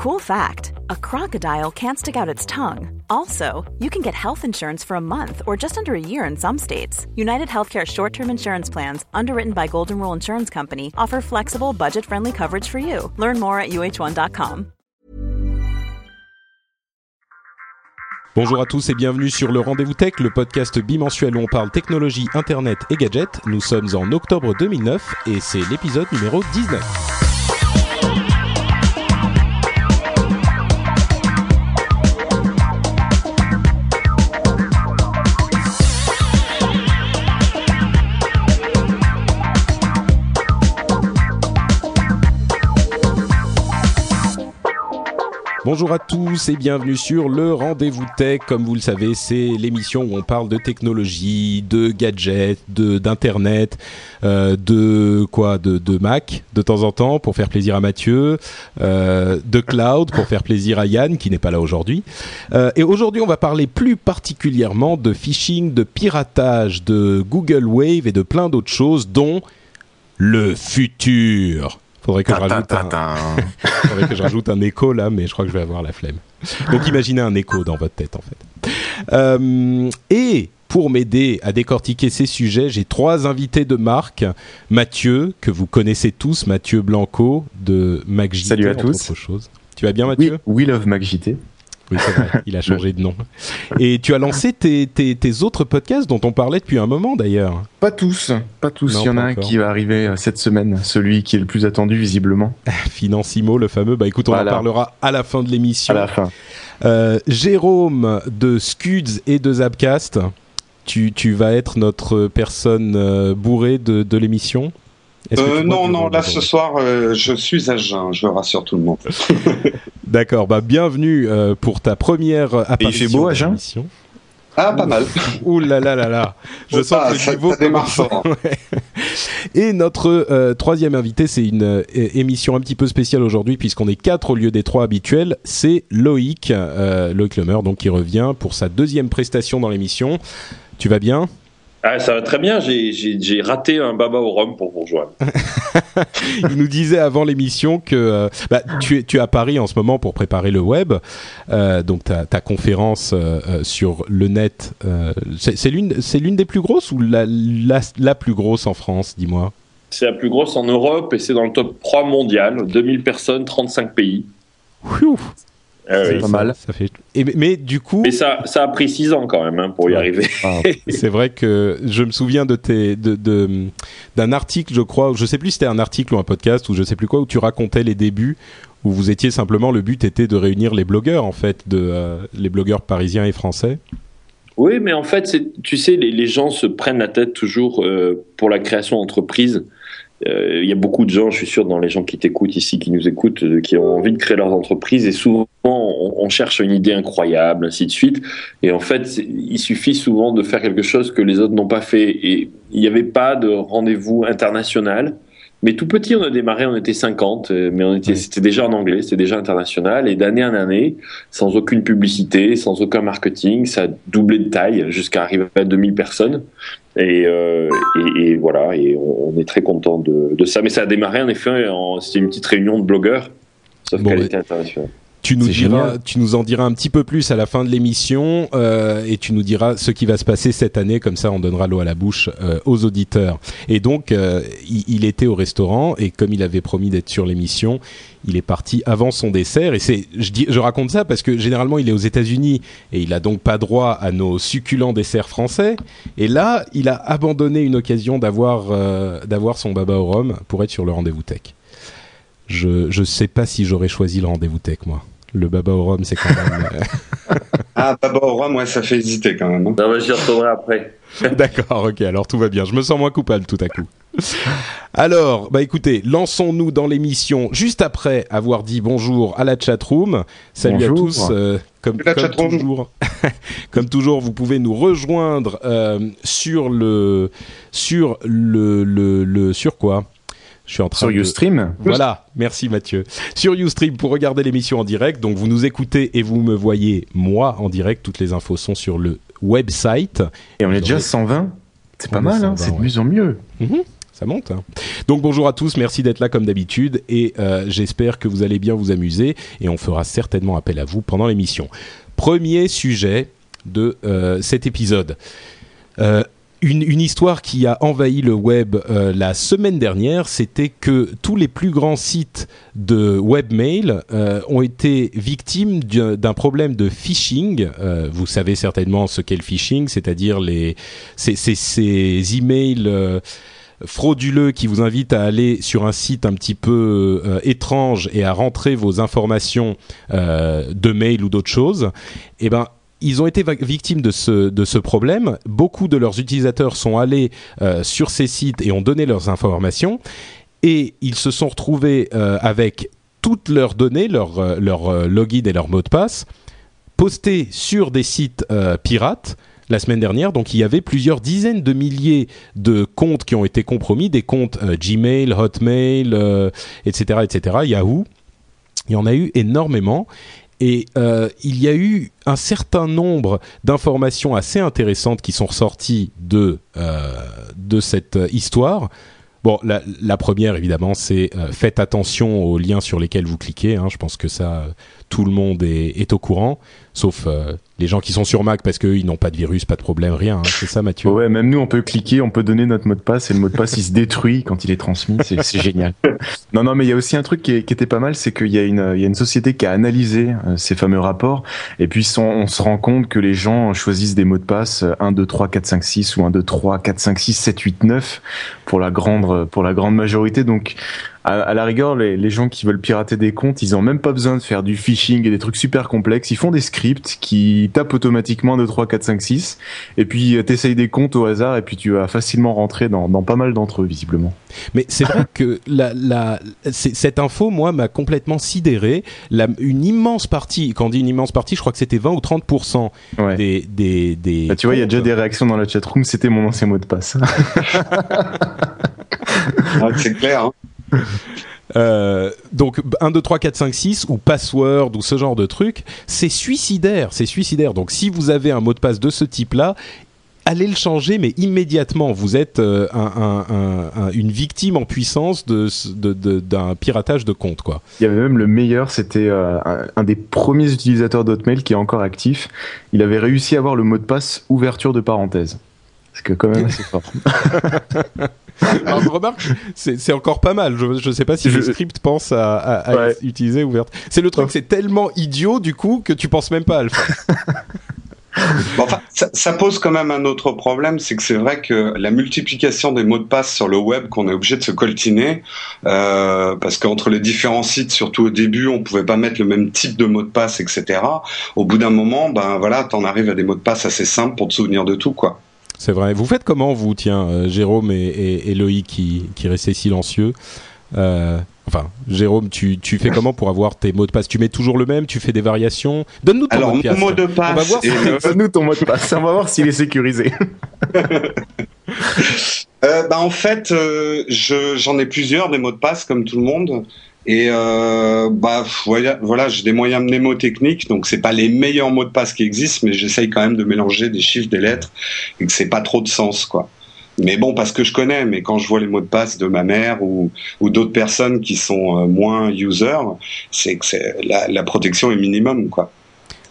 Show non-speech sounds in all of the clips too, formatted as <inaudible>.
Cool fact a crocodile can't stick out its tongue. Also, you can get health insurance for a month or just under a year in some states. United Healthcare short term insurance plans, underwritten by Golden Rule Insurance Company, offer flexible, budget friendly coverage for you. Learn more at uh1.com. Bonjour à tous et bienvenue sur le Rendez-vous Tech, le podcast bimensuel où on parle technologie, internet et gadgets. Nous sommes en octobre 2009 et c'est l'épisode numéro 19. Bonjour à tous et bienvenue sur le Rendez-vous Tech. Comme vous le savez, c'est l'émission où on parle de technologie, de gadgets, de d'internet, euh, de quoi, de, Mac de temps en temps pour faire plaisir à Mathieu, euh, de cloud pour faire plaisir à Yann qui n'est pas là aujourd'hui. Euh, et aujourd'hui, on va parler plus particulièrement de phishing, de piratage, de Google Wave et de plein d'autres choses, dont le futur. Faudrait que, je rajoute un... <laughs> Faudrait que je rajoute un écho là, mais je crois que je vais avoir la flemme. Donc imaginez un écho dans votre tête en fait. Euh, et pour m'aider à décortiquer ces sujets, j'ai trois invités de marque. Mathieu, que vous connaissez tous, Mathieu Blanco de MacJT. Salut à tous. Tu vas bien Mathieu? Oui, We Love MacJT. Oui, c'est vrai, il a changé de nom. Et tu as lancé tes, tes, tes, autres podcasts dont on parlait depuis un moment d'ailleurs. Pas tous, pas tous. il y en a un qui va arriver euh, cette semaine, celui qui est le plus attendu visiblement. <laughs> Financimo, le fameux. Bah écoute, on en parlera à la fin de l'émission. À la fin. Euh, Jérôme de Scuds et de Zapcast, tu, tu vas être notre personne euh, bourrée de, de l'émission. Euh, non, non, là ce soir, euh, je suis à jeun, je rassure tout le monde. <laughs> D'accord, bah bienvenue euh, pour ta première apparition. Et il fait beau à jeun ah, pas mal. Ouh là là là là. Je sens que le niveau commence. <laughs> Et notre euh, troisième invité, c'est une euh, émission un petit peu spéciale aujourd'hui puisqu'on est quatre au lieu des trois habituels. C'est Loïc, euh, Loïc Lemer, donc qui revient pour sa deuxième prestation dans l'émission. Tu vas bien? Ah, ça va très bien, j'ai raté un baba au rhum pour vous rejoindre. <laughs> Il nous disait avant l'émission que euh, bah, tu, es, tu es à Paris en ce moment pour préparer le web, euh, donc ta, ta conférence euh, sur le net, c'est l'une des plus grosses ou la, la, la plus grosse en France, dis-moi? C'est la plus grosse en Europe et c'est dans le top 3 mondial, 2000 personnes, 35 pays. Ah c'est pas mal. Ça fait... Et, mais du coup. Mais ça, ça a pris 6 ans quand même hein, pour y arriver. Ah, <laughs> c'est vrai que je me souviens de tes, de, de, d'un article, je crois, je sais plus si c'était un article ou un podcast ou je sais plus quoi, où tu racontais les débuts, où vous étiez simplement, le but était de réunir les blogueurs en fait, de, euh, les blogueurs parisiens et français. Oui, mais en fait, tu sais, les, les, gens se prennent la tête toujours euh, pour la création d'entreprise euh, il y a beaucoup de gens, je suis sûr, dans les gens qui t'écoutent ici, qui nous écoutent, euh, qui ont envie de créer leurs entreprises et souvent on, on, cherche une idée incroyable, ainsi de suite. Et en fait, il suffit souvent de faire quelque chose que les autres n'ont pas fait. Et il n'y avait pas de rendez-vous international. Mais tout petit, on a démarré, on était 50, euh, mais on était, c'était déjà en anglais, c'était déjà international, et d'année en année, sans aucune publicité, sans aucun marketing, ça a doublé de taille jusqu'à arriver à 2000 personnes. Et, euh, et, et, voilà, et on, est très content de, de, ça. Mais ça a démarré en effet, c'était une petite réunion de blogueurs, sauf bon, qu'elle était internationale. Tu nous, diras, tu nous en diras un petit peu plus à la fin de l'émission euh, et tu nous diras ce qui va se passer cette année, comme ça on donnera l'eau à la bouche euh, aux auditeurs. Et donc, euh, il, il, était au restaurant et comme il avait promis d'être sur l'émission, il est parti avant son dessert. Et c'est, je, dis, je raconte ça parce que généralement il est aux États-Unis et il a donc pas droit à nos succulents desserts français. Et là, il a abandonné une occasion d'avoir d'avoir son baba au rhum pour être sur le rendez-vous tech. Je je sais pas si j'aurais choisi le rendez-vous tech moi. Le baba au rhum, c'est quand même. Euh, <laughs> ah, baba au rhum, ouais, ça fait hésiter quand même. Hein. Non, mais j'y retournerai après. <laughs> D'accord, ok, alors tout va bien. Je me sens moins coupable tout à coup. Alors, bah écoutez, lançons-nous dans l'émission juste après avoir dit bonjour à la chatroom. Salut bonjour. à tous. Euh, comme, comme toujours, <laughs> comme toujours, vous pouvez nous rejoindre euh, sur le sur le, le, le sur quoi? Je suis en train sur Ustream. Voilà, merci Mathieu. Sur Ustream pour regarder l'émission en direct. Donc vous nous écoutez et vous me voyez moi en direct. Toutes les infos sont sur le website. Et on est déjà 120. C'est pas mal, hein c'est de mieux en mieux. Mmh ça monte. Hein. Donc bonjour à tous, merci d'être là comme d'habitude et euh, j'espère que vous allez bien vous amuser et on fera certainement appel à vous pendant l'émission. Premier sujet de euh, cet épisode. Euh, une, histoire qui a envahi le web euh, la semaine dernière, c'était que tous les plus grands sites de webmail euh, ont été victimes d'un problème de phishing. Euh, vous savez certainement ce qu'est le phishing, c'est-à-dire les ces, emails frauduleux qui vous invitent à aller sur un site un petit peu étrange et à rentrer vos informations de mail ou d'autres choses. Eh ben ils ont été victimes de ce, de ce problème. Beaucoup de leurs utilisateurs sont allés euh, sur ces sites et ont donné leurs informations. Et ils se sont retrouvés euh, avec toutes leurs données, leur, euh, leur login et leur mot de passe, postés sur des sites pirates la semaine dernière. Donc il y avait plusieurs dizaines de milliers de comptes qui ont été compromis, des comptes Gmail, Hotmail, etc., etc., Yahoo. Il y en a eu énormément. Et euh, il y a eu un certain nombre d'informations assez intéressantes qui sont ressorties de, euh, de cette histoire. Bon, la, première, évidemment, c'est euh, faites attention aux liens sur lesquels vous cliquez. Hein. Je pense que ça, tout le monde est au courant, sauf euh, les gens qui sont sur Mac parce qu'ils n'ont pas de virus, pas de problème, rien. Hein. C'est ça, Mathieu Ouais, même nous, on peut cliquer, on peut donner notre mot de passe et le mot de passe, il se détruit quand il est transmis. C'est génial. <laughs> Non, non, mais il y a aussi un truc qui, qui était pas mal, c'est qu'il y, a une, il y a une société qui a analysé euh, ces fameux rapports et puis on, se rend compte que les gens choisissent des mots de passe 1, 2, 3, 4, 5, 6 ou 1, 2, 3, 4, 5, 6, 7, 8, 9 pour la grande, pour la grande majorité. Donc, à, la rigueur, les, les, gens qui veulent pirater des comptes, ils ont même pas besoin de faire du phishing et des trucs super complexes. Ils font des scripts qui tapent automatiquement 2, 3, 4, 5, 6. Et puis, euh, t'essayes des comptes au hasard et puis tu vas facilement rentrer dans, dans pas mal d'entre eux, visiblement. Mais c'est vrai que la, la, cette info, moi, m'a complètement sidéré. La, une immense partie, quand on dit une immense partie, je crois que c'était 20 ou 30% des, des, des. Bah, tu vois, il y a déjà des réactions dans la chatroom. C'était mon ancien mot de passe. <laughs> c'est clair. Hein. <laughs> Euh, donc 1, 2, 3, 4, 5, 6 ou password ou ce genre de truc, c'est suicidaire, c'est suicidaire. Donc si vous avez un mot de passe de ce type-là, allez le changer, mais immédiatement. Vous êtes euh, un, un, un, une victime en puissance d'un de, de, piratage de compte, quoi. Il y avait même le meilleur, c'était euh, un, des premiers utilisateurs d'Hotmail qui est encore actif. Il avait réussi à avoir le mot de passe ouverture de parenthèse. C'est quand même <laughs> assez fort. <laughs> <laughs> Alors, remarque, c'est encore pas mal. Je ne sais pas si le script pense à, à, utiliser ouverte. C'est le truc, c'est tellement idiot du coup que tu penses même pas à le faire. enfin, ça, pose quand même un autre problème, c'est que c'est vrai que la multiplication des mots de passe sur le web qu'on est obligé de se coltiner, euh, parce qu'entre les différents sites, surtout au début, on pouvait pas mettre le même type de mot de passe, etc. Au bout d'un moment, ben voilà, t'en arrives à des mots de passe assez simples pour te souvenir de tout, quoi. C'est vrai. Vous faites comment, vous, tiens, euh, Jérôme et, Loïc qui, qui restaient silencieux euh, Enfin, Jérôme, tu, tu fais comment pour avoir tes mots de passe? Tu mets toujours le même? Tu fais des variations? Donne-nous ton Alors, mot de passe. Mot de passe on va voir Donne-nous ton mot de passe. On va voir s'il est sécurisé. <laughs> euh, bah, en fait, euh, j'en ai plusieurs des mots de passe, comme tout le monde. Et euh, bah voilà, voilà j'ai des moyens mnémotechniques, donc c'est pas les meilleurs mots de passe qui existent, mais j'essaye quand même de mélanger des chiffres, des lettres, et que c'est pas trop de sens, quoi. Mais bon, parce que je connais, mais quand je vois les mots de passe de ma mère ou, ou d'autres personnes qui sont euh, moins users, c'est que la, la protection est minimum, quoi.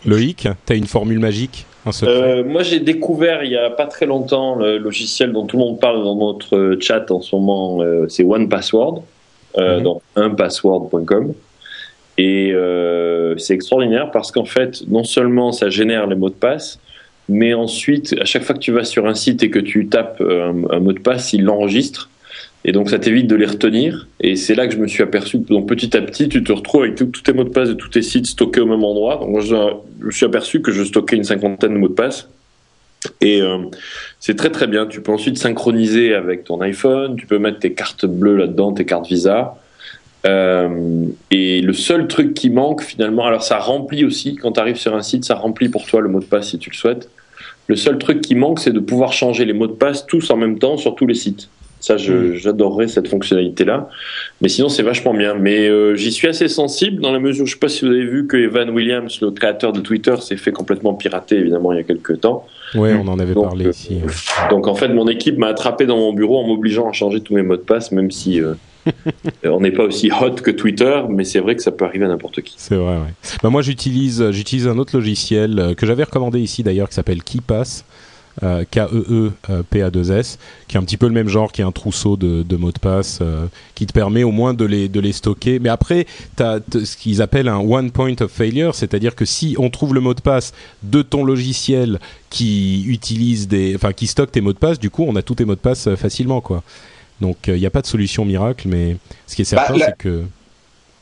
Loïc, tu as une formule magique euh, moi, j'ai découvert il y a pas très longtemps le logiciel dont tout le monde parle dans notre chat en ce moment. C'est One Password euh, mhm. dans unpassword.com. Et euh, c'est extraordinaire parce qu'en fait, non seulement ça génère les mots de passe, mais ensuite, à chaque fois que tu vas sur un site et que tu tapes un, mot de passe, il l'enregistre. Et donc, ça t'évite de les retenir. Et c'est là que je me suis aperçu que donc, petit à petit, tu te retrouves avec tous tes mots de passe de tous tes sites stockés au même endroit. Donc, je, je me suis aperçu que je stockais une cinquantaine de mots de passe. Et euh, c'est très très bien. Tu peux ensuite synchroniser avec ton iPhone. Tu peux mettre tes cartes bleues là-dedans, tes cartes Visa. Euh, et le seul truc qui manque finalement, alors ça remplit aussi, quand tu arrives sur un site, ça remplit pour toi le mot de passe si tu le souhaites. Le seul truc qui manque, c'est de pouvoir changer les mots de passe tous en même temps sur tous les sites. Ça, j'adorerais cette fonctionnalité-là. Mais sinon, c'est vachement bien. Mais euh, j'y suis assez sensible dans la mesure, je sais pas si vous avez vu que Evan Williams, le créateur de Twitter, s'est fait complètement pirater, évidemment, il y a quelques temps. Oui, on en avait parlé euh, ici. Donc, en fait, mon équipe m'a attrapé dans mon bureau en m'obligeant à changer tous mes mots de passe, même si <laughs> euh, on n'est pas aussi hot que Twitter, mais c'est vrai que ça peut arriver à n'importe qui. C'est vrai, ouais. Bah, moi, j'utilise, j'utilise un autre logiciel que j'avais recommandé ici d'ailleurs, qui s'appelle KeePass euh, K-E-E-P-A-2-S, qui est un petit peu le même genre, qui est un trousseau de, mots de passe, euh, qui te permet au moins de les, de les stocker. Mais après, tu as ce qu'ils appellent un one point of failure, c'est-à-dire que si on trouve le mot de passe de ton logiciel qui utilise des, enfin qui stocke tes mots de passe, du coup, on a tous tes mots de passe euh, facilement, quoi. Donc, il n'y a pas de solution miracle, mais ce qui est certain, bah, c'est que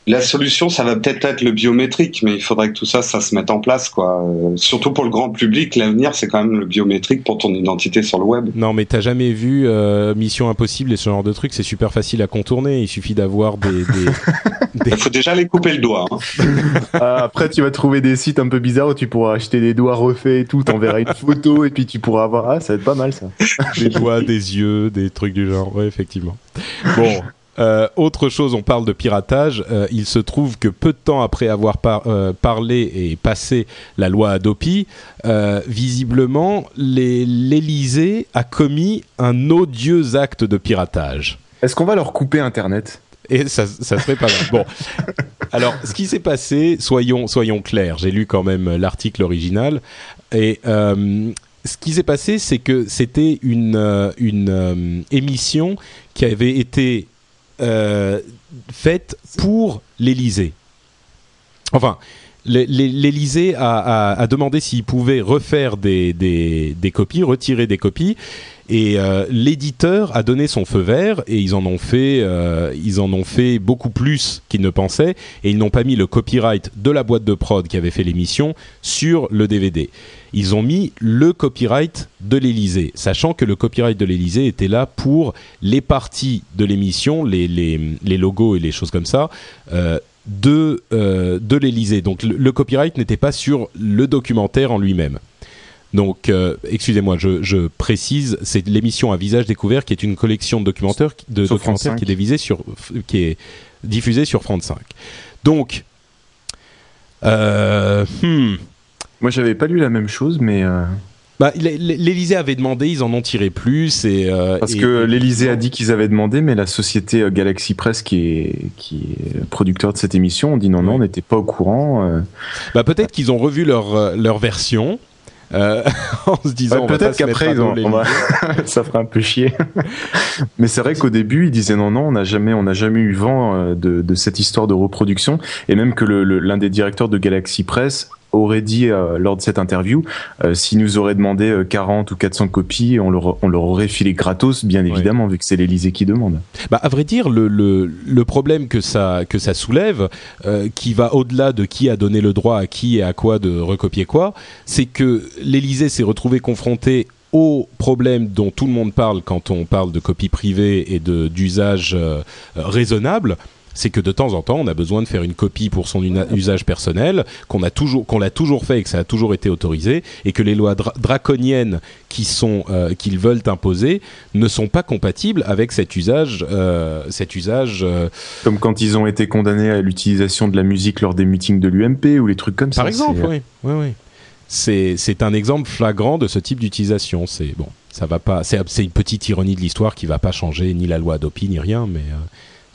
la solution, ça va peut-être être le biométrique, mais il faudrait que tout ça, ça se mette en place, quoi. Euh, surtout pour le grand public, l'avenir, c'est quand même le biométrique pour ton identité sur le web. Non, mais t'as jamais vu euh, Mission Impossible et ce genre de trucs, c'est super facile à contourner. Il suffit d'avoir des. Il <laughs> faut déjà les couper le doigt. Hein. <laughs> Ah, après, tu vas trouver des sites un peu bizarres où tu pourras acheter des doigts refaits et tout. T'enverras une photo et puis tu pourras avoir. Ah, ça va être pas mal ça. Des doigts, des yeux, des trucs du genre. Ouais, effectivement. Bon, euh, autre chose, on parle de piratage. Euh, il se trouve que peu de temps après avoir euh, parlé et passé la loi Adopi, visiblement, l'Élysée a commis un odieux acte de piratage. Est-ce qu'on va leur couper Internet? Et ça, ça serait pas mal. Bon, alors ce qui s'est passé, soyons soyons clairs. J'ai lu quand même l'article original et ce qui s'est passé, c'est que c'était une une émission qui avait été faite pour l'Élysée. Enfin, l'Élysée a, demandé s'il pouvait refaire des, copies, retirer des copies, et euh, l'éditeur a donné son feu vert et ils en ont fait, euh, ils en ont fait beaucoup plus qu'ils ne pensaient et ils n'ont pas mis le copyright de la boîte de prod qui avait fait l'émission sur le DVD. Ils ont mis le copyright de l'Elysée, sachant que le copyright de l'Elysée était là pour les parties de l'émission, les, logos et les choses comme ça. Euh, de, de l'Elysée. Donc le copyright n'était pas sur le documentaire en lui-même. Donc, euh, excusez-moi, je, précise, c'est l'émission à visage découvert qui est une collection de documentaires, de documentaires qui est, sur, qui est diffusée sur France 5. Donc, euh, hmm. moi j'avais pas lu la même chose, mais. Euh, bah, L'Elysée avait demandé, ils en ont tiré plus. Et, Parce que l'Elysée a dit qu'ils avaient demandé, mais la société Galaxy Press, qui est, qui est producteur de cette émission, ont dit non, non, on n'était pas au courant. Bah, Peut-être qu'ils ont revu leur, leur version euh, <laughs> en se disant peut-être qu'après <laughs> ça ferait un peu chier. <laughs> Mais c'est vrai qu'au début ils disaient non non on n'a jamais on n'a jamais eu vent euh, de, de, cette histoire de reproduction et même que l'un des directeurs de Galaxy Press aurait dit euh, lors de cette interview, euh, s'il nous aurait demandé 40 ou 400 copies, on leur, on leur aurait filé gratos, bien évidemment, vu que c'est l'Elysée qui demande. Bah, à vrai dire, le, le, le problème que ça, que ça soulève, qui va au-delà de qui a donné le droit à qui et à quoi de recopier quoi, c'est que l'Elysée s'est retrouvé confronté au problème dont tout le monde parle quand on parle de copie privée et d'usage raisonnable, c'est que de temps en temps, on a besoin de faire une copie pour son usage personnel, qu'on a toujours, qu'on l'a toujours fait et que ça a toujours été autorisé, et que les lois draconiennes qui sont, euh, qu'ils veulent imposer ne sont pas compatibles avec cet usage, euh, cet usage. Euh, comme quand ils ont été condamnés à l'utilisation de la musique lors des meetings de l'UMP ou les trucs comme ça. Par exemple, oui, oui, oui. C'est un exemple flagrant de ce type d'utilisation. C'est bon, ça va pas. C'est une petite ironie de l'histoire qui va pas changer ni la loi Adopi ni rien, mais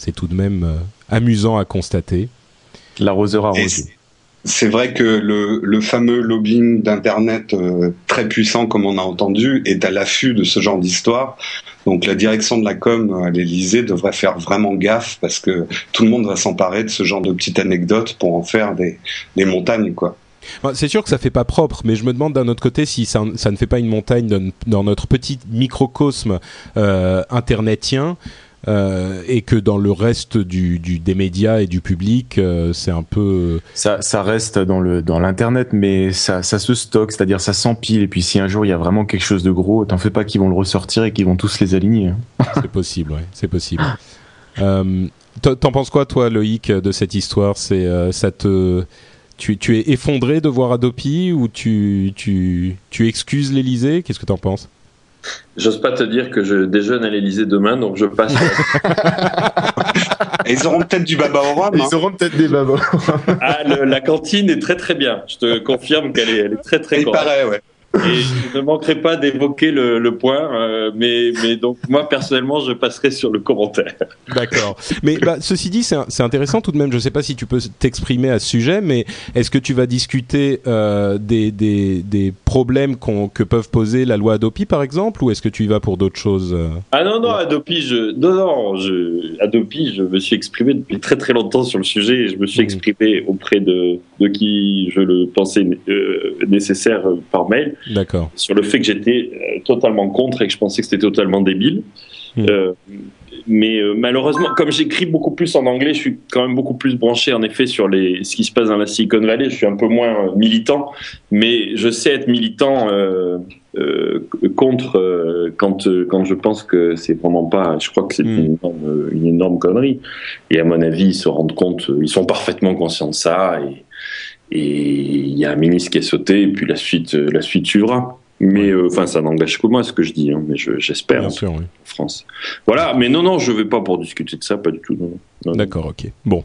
c'est tout de même euh, amusant à constater. L'arroseur arrosé. C'est vrai que le, fameux lobbying d'Internet euh, très puissant, comme on a entendu, est à l'affût de ce genre d'histoire. Donc la direction de la com à l'Elysée devrait faire vraiment gaffe parce que tout le monde va s'emparer de ce genre de petites anecdotes pour en faire des, montagnes, quoi. C'est sûr que ça fait pas propre, mais je me demande d'un autre côté si ça, ne fait pas une montagne dans, notre petit microcosme euh, internetien. Euh, et que dans le reste du, du, des médias et du public, euh, c'est un peu ça, ça reste dans le dans l'internet, mais ça, ça se stocke, c'est-à-dire ça s'empile. Et puis si un jour il y a vraiment quelque chose de gros, t'en fais pas qu'ils vont le ressortir et qu'ils vont tous les aligner. Hein. <laughs> c'est possible, ouais, c'est possible. Euh, T'en penses quoi, toi, Loïc, de cette histoire? C'est euh, ça te tu, tu, es effondré de voir Adopi ou tu, tu, tu excuses l'Elysée Qu'est-ce que t'en penses? J'ose pas te dire que je déjeune à l'Elysée demain, donc je passe. ils auront peut-être du baba au rhum. Ils hein. auront peut-être des babos. ah, le- la cantine est très très bien. Je te confirme qu'elle est, elle est très très Il correcte. paraît, ouais. Et je ne manquerai pas d'évoquer le, le point, euh, mais, mais donc moi personnellement, je passerai sur le commentaire. D'accord. Mais bah, ceci dit, c'est intéressant tout de même. Je ne sais pas si tu peux t'exprimer à ce sujet, mais est-ce que tu vas discuter euh, des, des, des problèmes qu'on- que peuvent poser la loi Adopi, par exemple, ou est-ce que tu y vas pour d'autres choses euh? Ah non, non, Adopi, je, non, non, je, Adopi, je me suis exprimé depuis très très longtemps sur le sujet et je me suis Mhm. exprimé auprès de, de qui je le pensais euh, nécessaire par mail. Sur le fait que j'étais euh, totalement contre et que je pensais que c'était totalement débile. Mhm. Euh, mais euh, malheureusement, comme j'écris beaucoup plus en anglais, je suis quand même beaucoup plus branché en effet sur les, ce qui se passe dans la Silicon Valley. Je suis un peu moins euh, militant, mais je sais être militant contre quand quand je pense que c'est vraiment pas. Je crois que c'est Mm. une, énorme, une énorme connerie. Et à mon avis, ils se rendent compte, ils sont parfaitement conscients de ça. Et et il y a un ministre qui est sauté, et puis la suite, euh, la suite suivra. Mais euh, enfin, ça n'engage que moi ce que je dis, hein, mais je- j'espère Bien en oui. France. Voilà, mais non, non, je vais pas pour discuter de ça, pas du tout. D'accord, ok. Bon,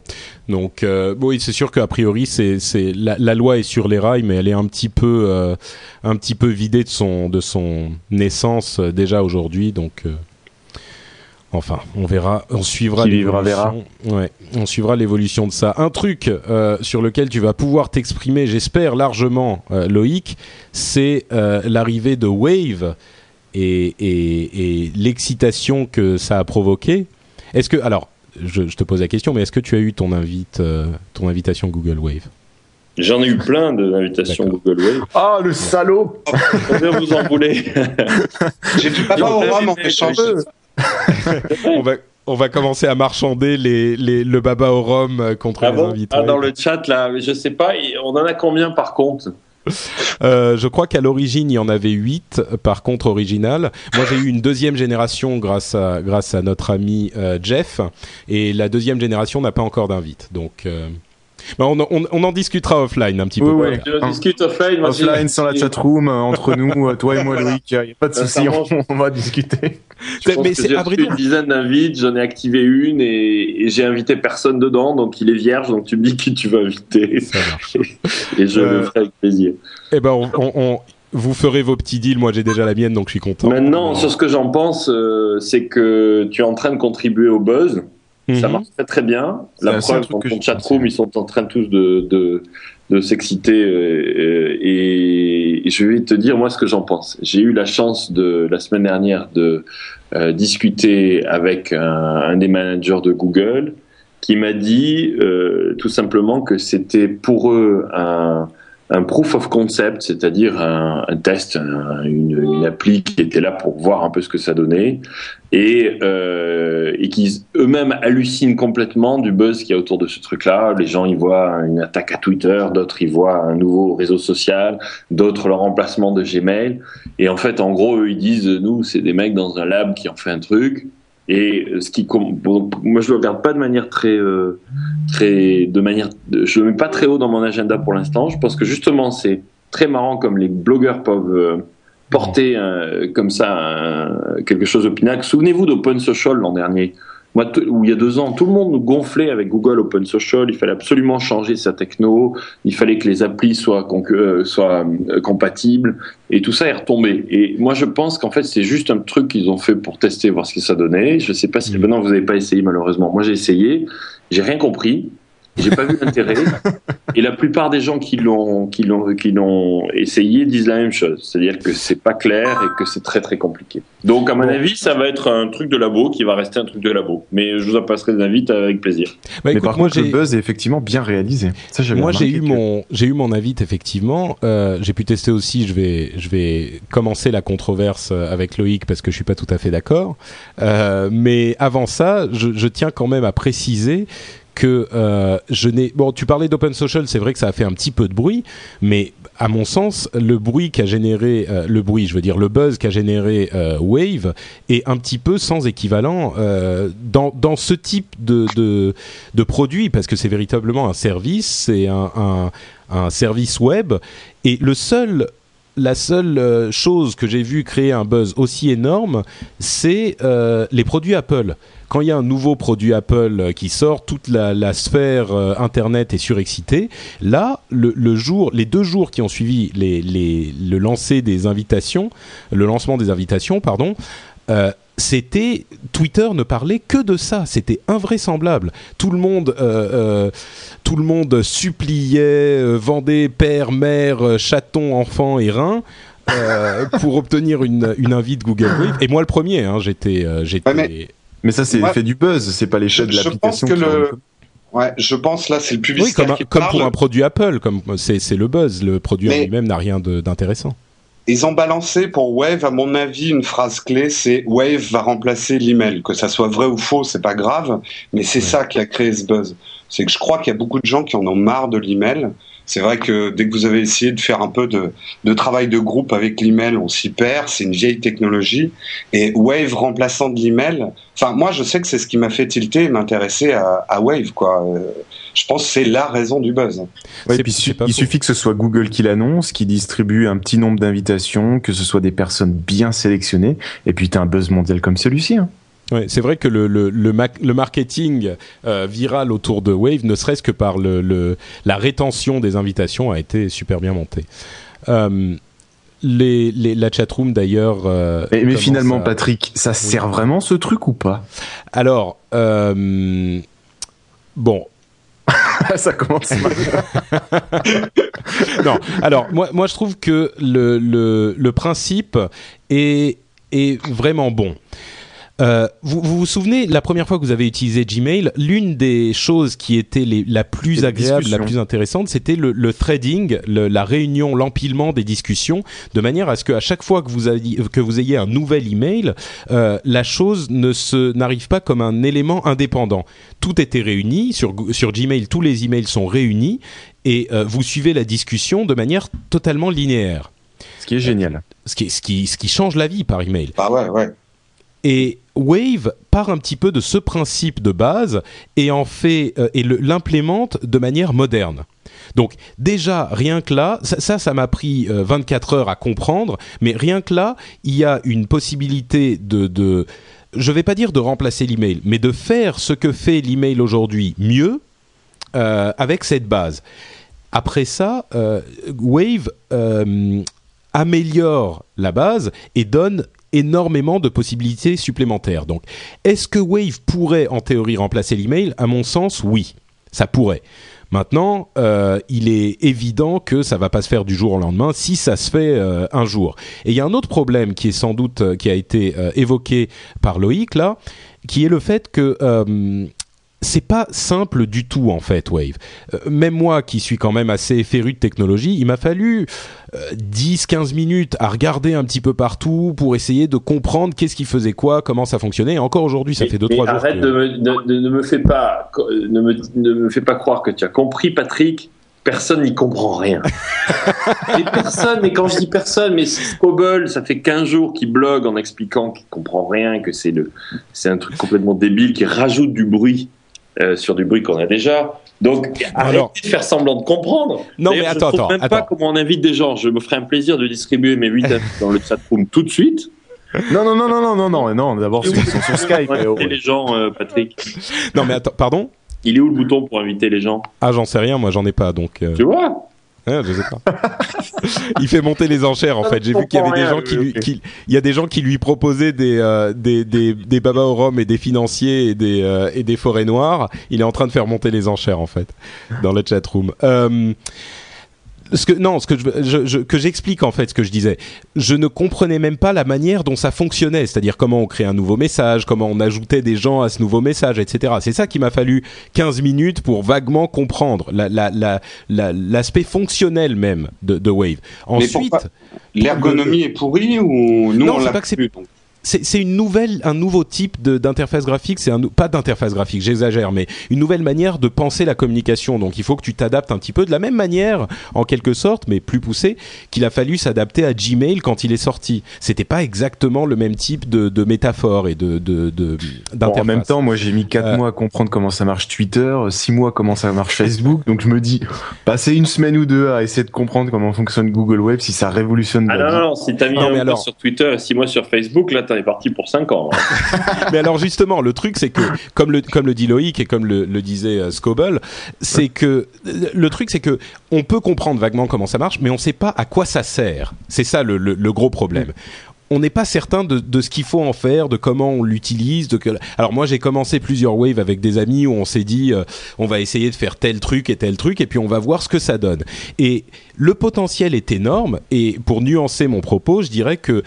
donc euh, oui, c'est sûr qu'a priori, c'est la, la loi est sur les rails, mais elle est un petit peu euh, un petit peu vidée de son de son naissance déjà aujourd'hui, donc. Enfin, on verra, on suivra l'évolution. Ouais, on suivra l'évolution de ça. Un truc euh, sur lequel tu vas pouvoir t'exprimer, j'espère largement, euh, Loïc, c'est euh, l'arrivée de Wave et, et, et l'excitation que ça a provoqué. Est-ce que, alors, je, je te pose la question, mais est-ce que tu as eu ton invite, euh, ton invitation Google Wave? J'en ai eu plein d'invitations. Google Wave. Ah, le salaud Combien vous en voulez <laughs> J'ai du baba au rhum en échange. On va on va commencer à marchander les, les, le baba au rhum euh, contre ah les bon invités. Ah, dans le chat, là, je sais pas, on en a combien par contre? Euh, je crois qu'à l'origine, il y en avait 8, par contre original. Moi, j'ai eu une deuxième génération grâce à, grâce à notre ami euh, Jeff, et la deuxième génération n'a pas encore d'invite. Donc, euh, bah, on, on, on en discutera offline un petit peu. Oui, tard. Je discute offline. Offline, sans la chatroom, euh, entre nous, euh, toi et moi, <laughs> Loïc, il n'y a pas de souci, on, <laughs> on va discuter. Je pense Mais c'est- une dizaine d'invites, j'en ai activé une et, et j'ai invité personne dedans, donc il est vierge, donc tu me dis qui tu vas inviter Ça marche. <laughs> et je Euh, le ferai avec plaisir. Eh ben, on, on- on- vous ferez vos petits deals. Moi, j'ai déjà la mienne, donc je suis content. Maintenant, Euh, sur ce que j'en pense, euh, c'est que tu es en train de contribuer au buzz. Ça mhm. marche très très bien. La preuve, ton j'ai chatroom, ils sont en train tous de, de, de s'exciter. euh, et, et je vais te dire, moi, ce que j'en pense. J'ai eu la chance, de la semaine dernière, de euh, discuter avec un, un des managers de Google qui m'a dit euh, tout simplement que c'était pour eux un, un proof of concept, c'est-à-dire un, test, un- une, une appli qui était là pour voir un peu ce que ça donnait, et, euh, et qui eux-mêmes hallucinent complètement du buzz qu'il y a autour de ce truc-là. Les gens y voient une attaque à Twitter, d'autres y voient un nouveau réseau social, d'autres le remplacement de Gmail. Et en fait, en gros, eux, ils disent, nous, c'est des mecs dans un lab qui ont fait un truc. Et ce qui, moi, je le regarde pas de manière très, euh, très, de manière, je le mets pas très haut dans mon agenda pour l'instant. Je pense que justement, c'est très marrant comme les blogueurs peuvent euh, porter euh, comme ça quelque chose au pinacle. Souvenez-vous d'Open Social l'an dernier. Moi, où il y a deux ans, tout le monde nous gonflait avec Google Open Social. Il fallait absolument changer sa techno. Il fallait que les applis soient, euh, soient euh, compatibles. Et tout ça est retombé. Et moi, je pense qu'en fait, c'est juste un truc qu'ils ont fait pour tester, voir ce que ça donnait. Je sais pas si, Mm. maintenant, vous n'avez pas essayé, malheureusement. Moi, j'ai essayé. J'ai rien compris. J'ai pas vu l'intérêt. Et la plupart des gens qui l'ont, qui l'ont, qui l'ont essayé disent la même chose. C'est-à-dire que c'est pas clair et que c'est très, très compliqué. Donc, à mon Bon. avis, ça va être un truc de labo qui va rester un truc de labo. Mais je vous en passerai des invites avec plaisir. Bah, Mais écoute, par moi, contre, le j'ai- buzz est effectivement bien réalisé. Ça, Moi, j'ai eu que- mon, j'ai eu mon invite effectivement. Euh, j'ai pu tester aussi. Je vais, je vais commencer la controverse avec Loïc parce que je suis pas tout à fait d'accord. Euh, mais avant ça, je, je tiens quand même à préciser que euh, je n'ai. Bon, tu parlais d'Open Social, c'est vrai que ça a fait un petit peu de bruit, mais à mon sens, le bruit qu'a généré, euh, le bruit, je veux dire le buzz qu'a généré euh, Wave est un petit peu sans équivalent dans dans ce type de de, de produit parce que c'est véritablement un service, c'est un, un un service web et le seul la seule chose que j'ai vu créer un buzz aussi énorme, c'est les produits Apple quand il y a un nouveau produit Apple qui sort, toute la, sphère Internet est surexcitée. Là, le, jour, les deux jours qui ont suivi le lancer des invitations, le lancement des invitations, pardon, c'était Twitter ne parlait que de ça. C'était invraisemblable. Tout le monde, euh, euh, tout le monde suppliait, euh, vendait père, mère, chaton, enfant et rein. pour obtenir une, invite Google. Et moi le premier, hein, j'étais. Mais, ça c'est fait du buzz, c'est pas les chefs de l'application. Je pense que le, Ouais, je pense là c'est le public. Oui, comme, comme pour un produit Apple, comme c'est, c'est le buzz. Le produit en lui-même n'a rien d'intéressant. Ils ont balancé pour Wave, à mon avis, une phrase clé, c'est Wave va remplacer l'email. Que ça soit vrai ou faux, c'est pas grave, mais c'est ça qui a créé ce buzz. C'est que je crois qu'il y a beaucoup de gens qui en ont marre de l'email. C'est vrai que dès que vous avez essayé de faire un peu de, de travail de groupe avec l'email, on s'y perd. C'est une vieille technologie. Et Wave remplaçant de l'email, enfin moi je sais que c'est ce qui m'a fait tilter et m'intéresser à, à, Wave. Quoi. Euh, je pense que c'est la raison du buzz. Ouais, puis il suffit que ce soit Google qui l'annonce, qui distribue un petit nombre d'invitations, que ce soit des personnes bien sélectionnées, et puis tu as un buzz mondial comme celui-ci. Hein. Ouais, c'est vrai que le, le, le, le marketing euh, viral autour de Wave, ne serait-ce que par le, la rétention des invitations, a été super bien monté. Euh, les, les, la chatroom d'ailleurs. Euh, mais, finalement, Patrick, ça sert vraiment ce truc ou pas? Alors, euh, bon, <laughs> ça commence mal. <laughs> non, alors moi, moi je trouve que le, le, le principe est, est vraiment bon. Euh, vous, vous, souvenez, la première fois que vous avez utilisé Gmail, l'une des choses qui était les, la plus agréable, la plus intéressante, c'était le, le, threading, le, la réunion, l'empilement des discussions, de manière à ce qu'à chaque fois que vous, avez, que vous ayez un nouvel email, euh, la chose ne se n'arrive pas comme un élément indépendant. Tout était réuni sur, sur Gmail, tous les emails sont réunis et euh, vous suivez la discussion de manière totalement linéaire. Ce qui est génial. Ce qui, ce qui, ce qui change la vie par email. Ah ouais, ouais. Et Wave part un petit peu de ce principe de base et en fait euh, et l'implémente de manière moderne. Donc déjà, rien que là, ça, ça m'a pris 24 euh, heures à comprendre, mais rien que là, il y a une possibilité de, de je vais pas dire de remplacer l'email, mais de faire ce que fait l'email aujourd'hui mieux euh, avec cette base. Après ça, Wave améliore la base et donne énormément de possibilités supplémentaires. Donc, est-ce que Wave pourrait en théorie remplacer l'email? À mon sens, oui, ça pourrait. Maintenant, euh, il est évident que ça va pas se faire du jour au lendemain si ça se fait euh, un jour. Et il y a un autre problème qui est sans doute euh, qui a été évoqué par Loïc là, qui est le fait que c'est pas simple du tout en fait Wave. Euh, même moi qui suis quand même assez féru de technologie, il m'a fallu 10-15 euh, minutes à regarder un petit peu partout pour essayer de comprendre qu'est-ce qui faisait quoi, comment ça fonctionnait. Et encore aujourd'hui, ça fait 2-3 jours. Arrête de, me, ne me fais pas ne me, ne me fais pas croire que tu as compris Patrick. Personne n'y comprend rien. <laughs> et personne, mais quand je dis personne, mais Scobble, ça fait 15 jours qu'il blogue en expliquant qu'il comprend rien, que c'est le, c'est un truc complètement débile qui rajoute du bruit euh, sur du bruit qu'on a déjà. Donc, arrêtez de faire semblant de comprendre. Non, mais attends, je ne même pas comment on invite des gens. Je me ferai un plaisir de distribuer mes 8 dans le chatroom tout de suite. Non, non, non, non, non, non, non, non, d'abord sur, sur, Skype. Inviter les gens, euh, Patrick? Non, mais attends, pardon? Il est où le bouton pour inviter les gens? Ah, j'en sais rien, moi j'en ai pas, donc. Euh. Tu vois? Je sais pas. <laughs> il fait monter les enchères en fait. J'ai vu qu'il y avait des gens qui lui, il y a des gens qui lui proposaient des euh, des, des, des babas au rhum et des financiers et des euh, et des forêts noires. Il est en train de faire monter les enchères en fait dans le chat room. Euh, ce que non, ce que je, je, que j'explique en fait ce que je disais. Je ne comprenais même pas la manière dont ça fonctionnait, c'est-à-dire comment on crée un nouveau message, comment on ajoutait des gens à ce nouveau message, etc. C'est ça qui m'a fallu 15 minutes pour vaguement comprendre l'aspect la, la, fonctionnel même de, de Wave. Ensuite, l'ergonomie est pourrie ou nous non, on l'a pas que c'est une nouvelle, un nouveau type d'interface graphique. C'est un pas d'interface graphique, j'exagère, mais une nouvelle manière de penser la communication. Donc il faut que tu t'adaptes un petit peu de la même manière, en quelque sorte, mais plus poussé, qu'il a fallu s'adapter à Gmail quand il est sorti. C'était pas exactement le même type de, de métaphore et de d'interface. Bon, en même temps, moi j'ai mis 4 euh, mois à comprendre comment ça marche Twitter, 6 mois comment ça marche Facebook. donc je me dis, passer une semaine ou deux à essayer de comprendre comment fonctionne Google Web, si ça révolutionne. Ah non, non, non, si t'as mis un mois sur Twitter et 6 mois sur Facebook, là t'es parti pour 5 ans. Hein. <laughs> mais alors justement, le truc c'est que, comme le, comme le dit Loïc et comme le, le disait euh, Scoble, c'est que le truc c'est que on peut comprendre vaguement comment ça marche, mais on sait pas à quoi ça sert. C'est ça le, le, gros problème on n'est pas certain de, de ce qu'il faut en faire, de comment on l'utilise. De Alors moi j'ai commencé plusieurs waves avec des amis où on s'est dit euh, on va essayer de faire tel truc et tel truc et puis on va voir ce que ça donne. Et le potentiel est énorme et pour nuancer mon propos, je dirais que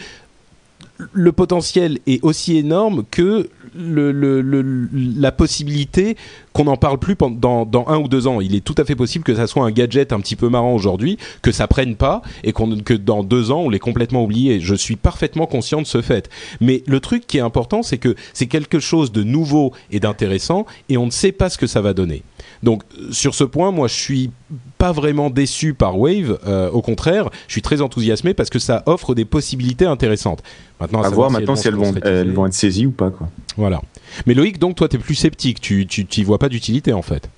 le potentiel est aussi énorme que le, le, la possibilité qu'on n'en parle plus dans, dans, un ou deux ans. Il est tout à fait possible que ça soit un gadget un petit peu marrant aujourd'hui, que ça prenne pas et qu'on que dans deux ans on l'ait complètement oublié. Je suis parfaitement conscient de ce fait. Mais le truc qui est important, c'est que c'est quelque chose de nouveau et d'intéressant et on ne sait pas ce que ça va donner. Donc sur ce point, moi je suis pas vraiment déçu par Wave. Euh, au contraire, je suis très enthousiasmé parce que ça offre des possibilités intéressantes. Maintenant, à, voir maintenant si elles vont, elles vont être saisies ou pas quoi. Voilà. Mais Loïc, donc toi, tu es plus sceptique. Tu tu vois pas d'utilité en fait.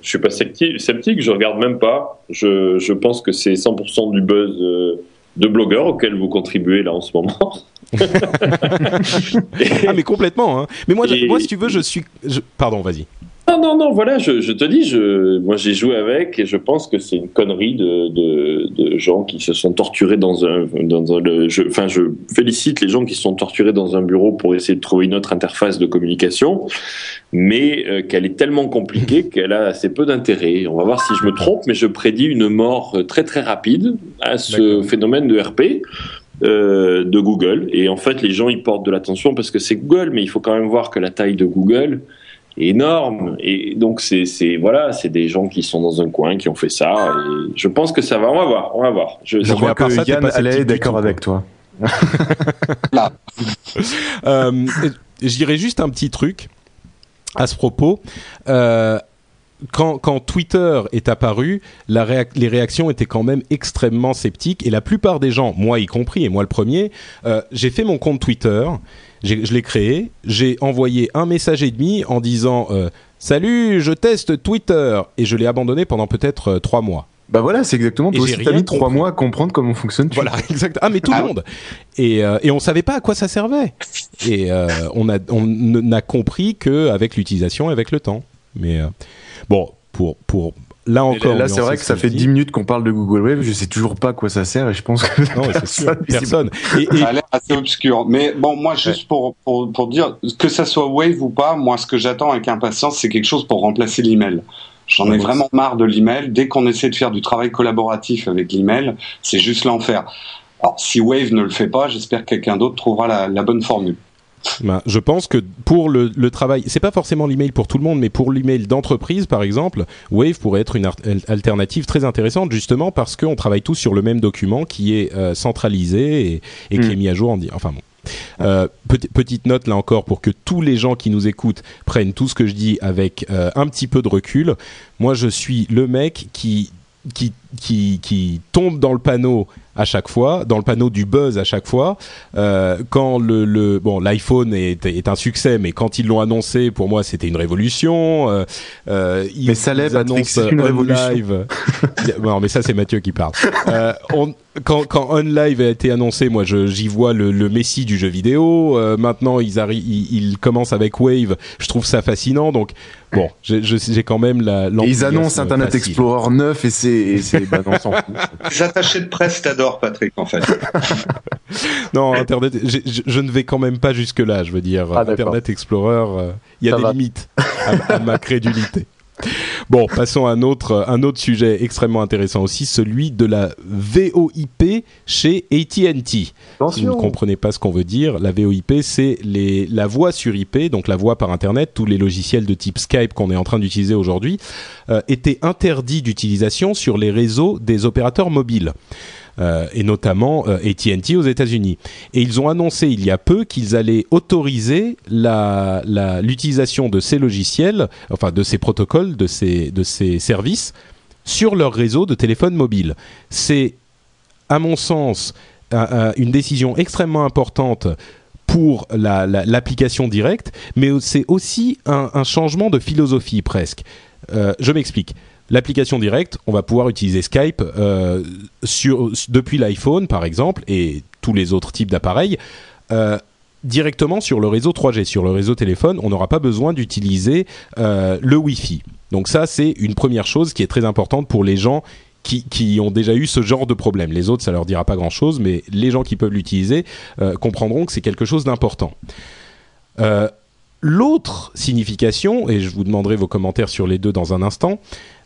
Je suis pas sceptique, sceptique je regarde même pas. Je, je pense que c'est 100% du buzz euh, de blogueurs auquel vous contribuez là en ce moment. <laughs> ah mais complètement. Hein. Mais moi, moi, si tu veux, je suis. Pardon, vas-y. Non, non, non, voilà, je, je te dis, je, moi j'ai joué avec et je pense que c'est une connerie de, de, de, gens qui se sont torturés dans un. Dans un le, je, enfin, je félicite les gens qui se sont torturés dans un bureau pour essayer de trouver une autre interface de communication, mais euh, qu'elle est tellement compliquée <laughs> qu'elle a assez peu d'intérêt. On va voir si je me trompe, mais je prédis une mort très très rapide à ce phénomène de RP. Euh, de Google et en fait les gens ils portent de l'attention parce que c'est Google mais il faut quand même voir que la taille de Google énorme. Et donc, c'est, c'est, voilà, c'est des gens qui sont dans un coin, qui ont fait ça. Et je pense que ça va, on va voir, on va voir. Je, je crois que ça, Yann allait d'accord avec toi. Là. <laughs> euh, je juste un petit truc à ce propos. Euh, quand, quand, Twitter est apparu, la les réactions étaient quand même extrêmement sceptiques et la plupart des gens, moi y compris et moi le premier, euh, j'ai fait mon compte Twitter je l'ai créé, j'ai envoyé un message et demi en disant euh, Salut, je teste Twitter et je l'ai abandonné pendant peut-être euh, trois mois. Bah voilà, c'est exactement. Toi aussi, t'as mis trois mois à comprendre comment fonctionne. Voilà, <laughs> exact. Ah mais tout le ah monde. Et euh, et on savait pas à quoi ça servait. Et on a on n'a compris que avec l'utilisation, avec le temps. Mais bon, pour pour là encore. Là, c'est vrai que ça fait 10 minutes qu'on parle de Google Web. Je sais toujours pas à quoi ça sert et je pense que non, c'est sûr, <laughs> personne. Et, Ça a l'air assez obscur. Mais bon, moi, juste pour, pour, pour dire que ça soit Wave ou pas, moi, ce que j'attends avec impatience, c'est quelque chose pour remplacer l'email. J'en ai vraiment marre de l'email. Dès qu'on essaie de faire du travail collaboratif avec l'email, c'est juste l'enfer. Alors, si Wave ne le fait pas, j'espère que quelqu'un d'autre trouvera la, la bonne formule. Ben, je pense que pour le, le travail, c'est pas forcément l'email pour tout le monde, mais pour l'email d'entreprise, par exemple, Wave pourrait être une alternative très intéressante, justement parce qu'on travaille tous sur le même document qui est euh, centralisé et, et qui est mm. mis à jour en enfin bon. Euh, petite note là encore pour que tous les gens qui nous écoutent prennent tout ce que je dis avec euh, un petit peu de recul. Moi, je suis le mec qui qui, qui, qui tombe dans le panneau à chaque fois, dans le panneau du buzz à chaque fois. Euh, quand le, le bon l'iPhone est, est, un succès, mais quand ils l'ont annoncé, pour moi c'était une révolution. Euh, euh, ils, mais ça l'est, c'est une révolution. Live. non, mais ça c'est Mathieu qui parle. Euh, on, quand, quand OnLive a été annoncé, moi j'y vois le, le, messie du jeu vidéo. Euh, maintenant ils, ils, ils commencent avec Wave. Je trouve ça fascinant. Donc bon, j'ai quand même la. ils annoncent Internet Explorer 9 et c'est bah non, s'en fout. Les attachés de presse t'adorent, Patrick, en fait. <laughs> non, Internet, je, ne vais quand même pas jusque là. Je veux dire, ah, Internet Explorer, euh, il y a des limites à ma crédulité. <laughs> Bon, passons à un autre, un autre sujet extrêmement intéressant aussi, celui de la VoIP chez AT&T. Si vous ne comprenez pas ce qu'on veut dire, la VoIP, c'est la voix sur IP, donc la voix par Internet. Tous les logiciels de type Skype qu'on est en train d'utiliser aujourd'hui euh, étaient interdits d'utilisation sur les réseaux des opérateurs mobiles. Et notamment AT&T aux États-Unis. Et ils ont annoncé il y a peu qu'ils allaient autoriser l'utilisation de ces logiciels, enfin de ces protocoles, de ces, de ces services sur leur réseau de téléphone mobile. C'est, à mon sens, une décision extrêmement importante pour l'application directe, mais c'est aussi un, changement de philosophie presque. Euh, je m'explique. L'application directe, on va pouvoir utiliser Skype euh, depuis l'iPhone par exemple et tous les autres types d'appareils. Euh, directement sur le réseau 3G, sur le réseau téléphone, on n'aura pas besoin d'utiliser le Wi-Fi. Donc ça, c'est une première chose qui est très importante pour les gens qui, ont déjà eu ce genre de problème. Les autres, ça leur dira pas grand-chose, mais les gens qui peuvent l'utiliser euh, comprendront que c'est quelque chose d'important. Euh, l'autre signification, et je vous demanderai vos commentaires sur les deux dans un instant,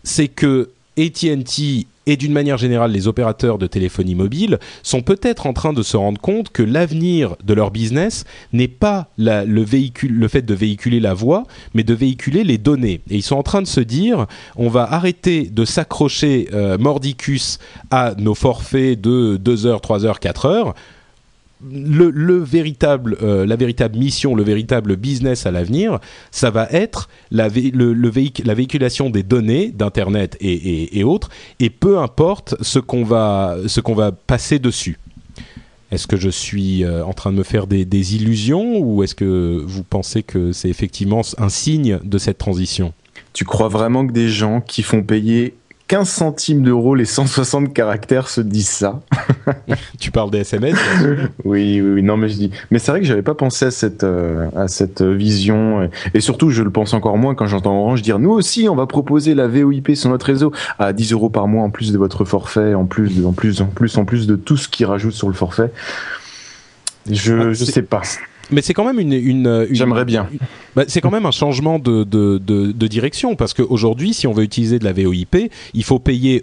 c'est que AT&T et d'une manière générale les opérateurs de téléphonie mobile sont peut-être en train de se rendre compte que l'avenir de leur business n'est pas le, fait de véhiculer la voix, mais de véhiculer les données. Et ils sont en train de se dire, on va arrêter de s'accrocher euh, mordicus à nos forfaits de 2 heures, 3 heures, 4 heures le, véritable, euh, la véritable mission, le véritable business à l'avenir, ça va être la, la véhiculation des données d'internet et, autres, et peu importe ce qu'on va, ce qu'on va passer dessus. Est-ce que je suis euh, en train de me faire des, des illusions ou est-ce que vous pensez que c'est effectivement un signe de cette transition? Tu crois vraiment que des gens qui font payer 15 centimes d'euros les 160 caractères se disent ça. <laughs> tu parles des SMS oui, oui, oui, non, mais je dis. Mais c'est vrai que j'avais pas pensé à cette, euh, à cette vision. Et surtout, je le pense encore moins quand j'entends Orange dire nous aussi, on va proposer la VoIP sur notre réseau à 10 euros par mois en plus de votre forfait, en plus, de, en plus, en plus, en plus de tout ce qui rajoute sur le forfait. Je, ah, je sais pas mais c'est quand même une. une, J'aimerais bien. Bah, c'est quand même un changement de, de, de, de direction parce qu'aujourd'hui, si on veut utiliser de la VoIP, il faut payer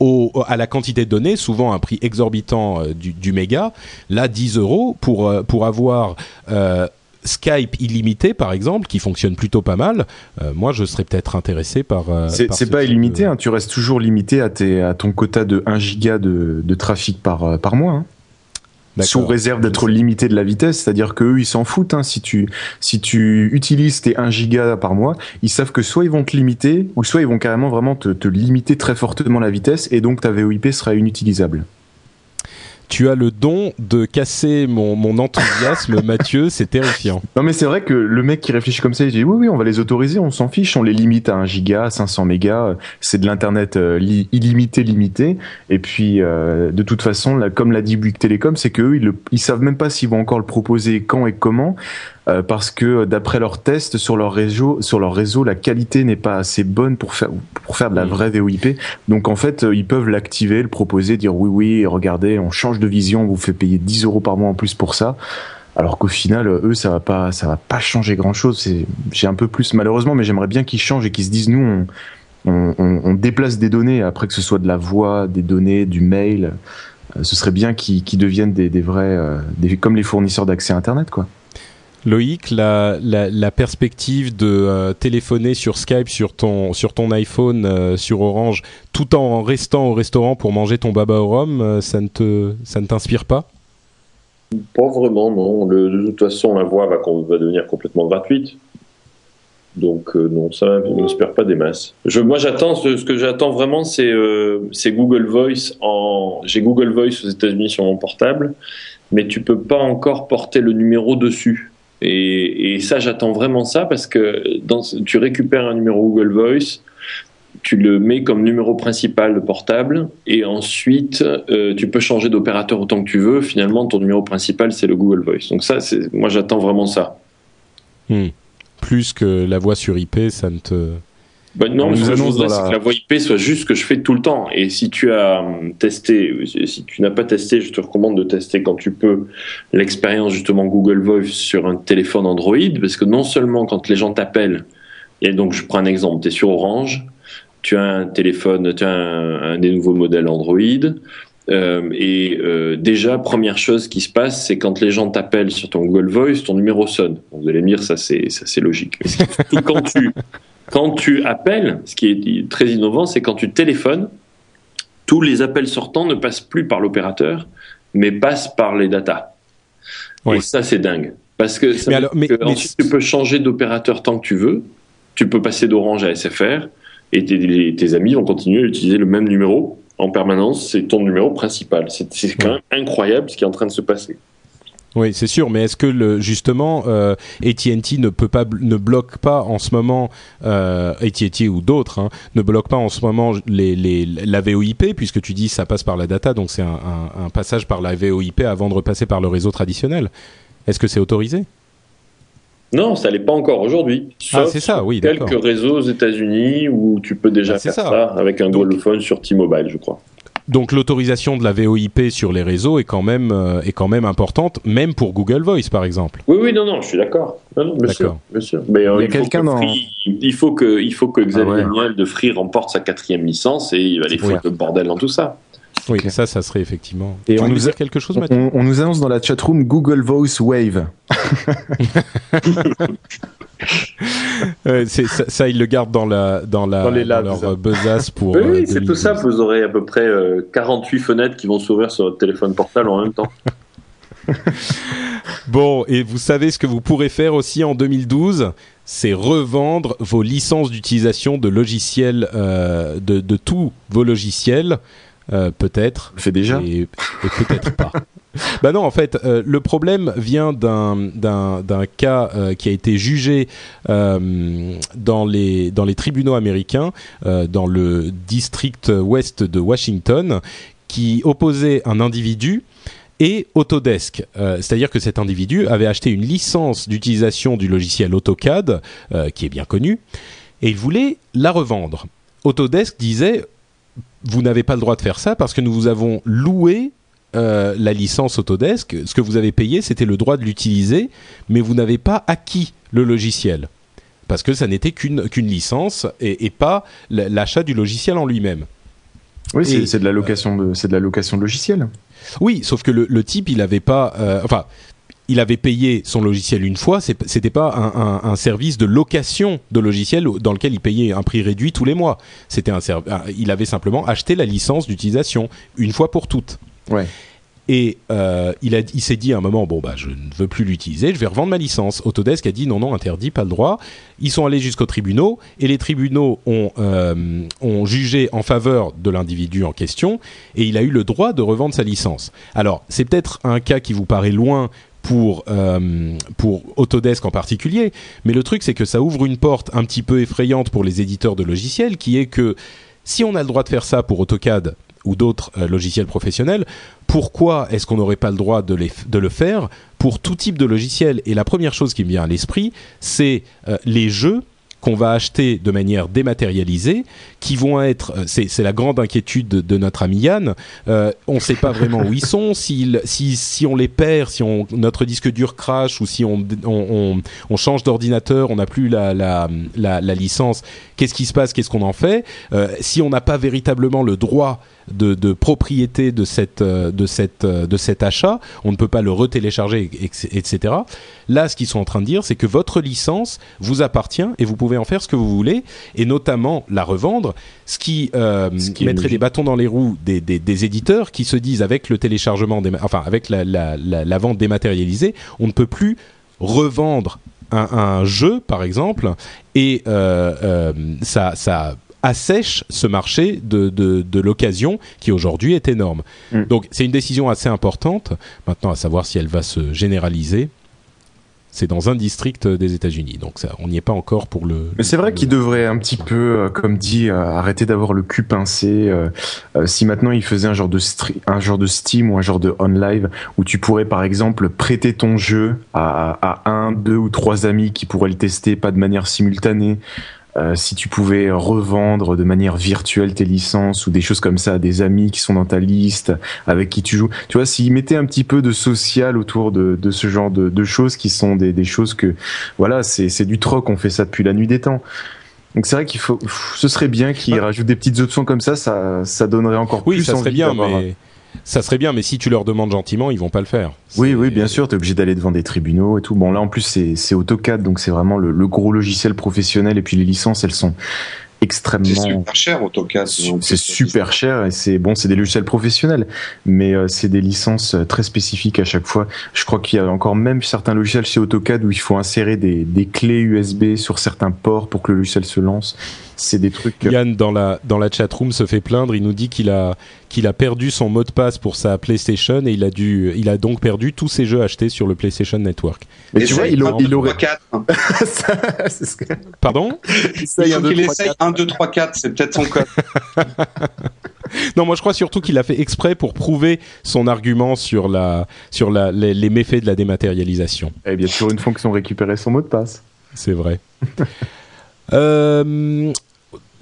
au, à la quantité de données, souvent un prix exorbitant euh, du, du, méga. Là, 10 euros pour, euh, pour avoir. Euh, Skype illimité, par exemple, qui fonctionne plutôt pas mal, moi je serais peut-être intéressé par. c'est pas illimité, hein, tu restes toujours limité à, tes, à ton quota de 1 giga de, de trafic par, par mois. Hein sous réserve d'être limité de la vitesse, c'est-à-dire qu'eux ils s'en foutent. Hein, si tu si tu utilises tes 1 giga par mois, ils savent que soit ils vont te limiter, ou soit ils vont carrément vraiment te, te limiter très fortement la vitesse, et donc ta VoIP sera inutilisable tu as le don de casser mon, mon enthousiasme, <laughs> Mathieu, c'est terrifiant. Non mais c'est vrai que le mec qui réfléchit comme ça, il dit oui oui on va les autoriser, on s'en fiche, on les limite à 1 giga, 500 mégas, c'est de l'internet euh, illimité limité. Et puis euh, de toute façon, là, comme l'a dit Bouygues Télécom, c'est qu'eux ils, ils savent même pas s'ils vont encore le proposer quand et comment. Euh, parce que d'après leurs tests sur leur réseau, sur leur réseau, la qualité n'est pas assez bonne pour faire pour faire de la mm. vraie VoIP. Donc en fait, euh, ils peuvent l'activer, le proposer, dire oui oui, regardez, on change de vision, on vous fait payer 10 euros par mois en plus pour ça. Alors qu'au final, eux, ça va pas, ça va pas changer grand chose. J'ai un peu plus malheureusement, mais j'aimerais bien qu'ils changent et qu'ils se disent nous, on, on, on, déplace des données après que ce soit de la voix, des données, du mail. Euh, ce serait bien qu'ils, qu'ils deviennent des, des vrais, des, comme les fournisseurs d'accès Internet, quoi. Loïc, la, perspective de euh, téléphoner sur Skype sur ton, iPhone, euh, sur Orange, tout en restant au restaurant pour manger ton baba au rhum, euh, ça ne ne t'inspire pas? Pas vraiment, non. de toute façon, la voix va, va devenir complètement gratuite. Donc non, ça ne m'inspire pas des masses. Moi, j'attends ce, que j'attends vraiment, c'est Google Voice. J'ai Google Voice aux États-Unis sur mon portable, mais tu peux pas encore porter le numéro dessus. Et, ça, j'attends vraiment ça parce que tu récupères un numéro Google Voice, tu le mets comme numéro principal de portable et ensuite euh, tu peux changer d'opérateur autant que tu veux. Finalement, ton numéro principal c'est le Google Voice. Donc ça, moi j'attends vraiment ça. Hmm. Plus que la voix sur IP, ça ne te bah non, mais ce que je voudrais, c'est que la voix IP soit juste ce que je fais tout le temps. Et si tu as hum, testé, si tu n'as pas testé, je te recommande de tester quand tu peux l'expérience justement Google Voice sur un téléphone Android, parce que non seulement quand les gens t'appellent, et donc je prends un exemple, tu es sur Orange, tu as un téléphone, tu as un, des nouveaux modèles Android, euh, et euh, déjà, première chose qui se passe, c'est quand les gens t'appellent sur ton Google Voice, ton numéro sonne. Vous allez me dire, ça c'est logique. Mais quand tu quand tu appelles, ce qui est très innovant, c'est quand tu téléphones, tous les appels sortants ne passent plus par l'opérateur, mais passent par les datas. Et ça, c'est dingue. Parce que, ça ensuite, tu peux changer d'opérateur tant que tu veux. Tu peux passer d'Orange à SFR et tes, amis vont continuer à utiliser le même numéro en permanence. C'est ton numéro principal. C'est quand même incroyable ce qui est en train de se passer. Oui, c'est sûr, mais est-ce que justement euh, AT&T ne bloque pas en ce moment euh, AT&T ou d'autres hein, ne bloque pas en ce moment les, la VoIP puisque tu dis ça passe par la data donc c'est un, un, passage par la VoIP avant de repasser par le réseau traditionnel? Est-ce que c'est autorisé? Non, ça l'est pas encore aujourd'hui. Ah, c'est ça, oui. Quelques réseaux aux États-Unis où tu peux déjà ah, faire ça. avec un donc, sur T-Mobile, je crois. Donc l'autorisation de la VoIP sur les réseaux est quand même euh, est quand même importante, même pour Google Voice par exemple. Oui, oui, non, non, je suis d'accord. bien, sûr, Mais euh, il, a quelqu'un dans... il faut que il faut que Xavier ah Niel de Free remporte sa quatrième licence et il va aller foutre le bordel dans tout ça. Oui, ça, ça serait effectivement. Et on nous a quelque chose, on, on, nous annonce dans la chatroom Google Voice Wave. <laughs> ça, ça, ils le gardent dans la dans la leur besace pour. Oui, euh, c'est tout ça. Vous aurez à peu près 48 euh, fenêtres qui vont s'ouvrir sur votre téléphone portable en même temps. <laughs> bon, et vous savez ce que vous pourrez faire aussi en 2012 c'est revendre vos licences d'utilisation de logiciels, euh, de, de tous vos logiciels euh, peut-être. Fait déjà. Et, peut-être pas. <laughs> Bah non, en fait, euh, le problème vient d'un d'un cas euh, qui a été jugé dans les dans les tribunaux américains, dans le district ouest de Washington, qui opposait un individu et Autodesk. C'est-à-dire que cet individu avait acheté une licence d'utilisation du logiciel AutoCAD, qui est bien connu, et il voulait la revendre. Autodesk disait vous n'avez pas le droit de faire ça parce que nous vous avons loué euh, la licence Autodesk. Ce que vous avez payé, c'était le droit de l'utiliser, mais vous n'avez pas acquis le logiciel parce que ça n'était qu'une qu'une licence et, pas l'achat du logiciel en lui-même. Oui, c'est de la location de c'est de la location de logiciel. Oui, sauf que le, type, il n'avait pas, euh, enfin, il avait payé son logiciel une fois, c'était pas un, service de location de logiciel dans lequel il payait un prix réduit tous les mois. C'était un il avait simplement acheté la licence d'utilisation une fois pour toutes. Ouais. Et euh, il, a, il s'est dit à un moment, bon bah je ne veux plus l'utiliser, je vais revendre ma licence. Autodesk a dit non non interdit, pas le droit. Ils sont allés jusqu'aux tribunaux et les tribunaux ont, euh, ont jugé en faveur de l'individu en question et il a eu le droit de revendre sa licence. Alors c'est peut-être un cas qui vous paraît loin pour euh, pour Autodesk en particulier, mais le truc c'est que ça ouvre une porte un petit peu effrayante pour les éditeurs de logiciels, qui est que si on a le droit de faire ça pour AutoCAD ou d'autres euh, logiciels professionnels, pourquoi est-ce qu'on n'aurait pas le droit de, le faire pour tout type de logiciel? Et la première chose qui me vient à l'esprit, c'est euh, les jeux qu'on va acheter de manière dématérialisée, qui vont être, euh, c'est, la grande inquiétude de, notre ami Yann, euh, on ne sait pas vraiment où ils sont, <laughs> si, si, si on les perd, si on, notre disque dur crash ou si on, on, change d'ordinateur, on n'a plus la, la, la, la licence, qu'est-ce qui se passe, qu'est-ce qu'on en fait euh, Si on n'a pas véritablement le droit de, de, propriété de cette euh, de cette de cet achat, on ne peut pas le retélécharger, etc. Là, ce qu'ils sont en train de dire, c'est que votre licence vous appartient et vous pouvez en faire ce que vous voulez, et notamment la revendre, ce qui, euh, mettrait des bâtons dans les roues des, des, des, éditeurs qui se disent avec le téléchargement, enfin avec la, la, la, vente dématérialisée, on ne peut plus revendre un, un, jeu, par exemple, et euh, euh, ça, ça assèche ce marché de, de, de l'occasion qui aujourd'hui est énorme. Mm. Donc c'est une décision assez importante. Maintenant, à savoir si elle va se généraliser. C'est dans un district des États-Unis, donc ça, on n'y est pas encore pour le. Mais c'est vrai qu'il devrait un petit peu, euh, comme dit, euh, arrêter d'avoir le cul pincé. Euh, si maintenant il faisait un genre de un genre de Steam ou un genre de OnLive où tu pourrais par exemple prêter ton jeu à, à un, deux ou trois amis qui pourraient le tester, pas de manière simultanée. Euh, si tu pouvais revendre de manière virtuelle tes licences ou des choses comme ça à des amis qui sont dans ta liste, avec qui tu joues. Tu vois, s'ils mettaient un petit peu de social autour de, de ce genre de, de, choses qui sont des, des choses que, voilà, c'est du troc, on fait ça depuis la nuit des temps. Donc c'est vrai qu'il faut, ce serait bien qu'ils ah. rajoutent des petites options comme ça, ça, ça donnerait encore oui, plus ça serait bien, mais ça serait bien, mais si tu leur demandes gentiment, ils vont pas le faire. Oui, oui, bien sûr, tu es obligé d'aller devant des tribunaux et tout. Bon, là en plus c'est AutoCAD, donc c'est vraiment le, gros logiciel professionnel et puis les licences, elles sont extrêmement. C'est super cher AutoCAD. C'est super cher et c'est bon, c'est des logiciels professionnels, mais euh, c'est des licences euh, très spécifiques à chaque fois. Je crois qu'il y a encore même certains logiciels chez AutoCAD où il faut insérer des, des clés USB sur certains ports pour que le logiciel se lance c'est des trucs. Yann dans la dans la chat room se fait plaindre. Il nous dit qu'il a qu'il a perdu son mot de passe pour sa PlayStation et il a dû il a donc perdu tous ses jeux achetés sur le PlayStation Network. Mais tu vois, il, il aurait 4. <laughs> Pardon? Il faut qu'il essaye 1 2 3 4, c'est peut-être son code. <laughs> non, moi je crois surtout qu'il a fait exprès pour prouver son argument sur la sur la, les, les méfaits de la dématérialisation. Et bien sûr une fonction récupérer son mot de passe. C'est vrai. <laughs> euh,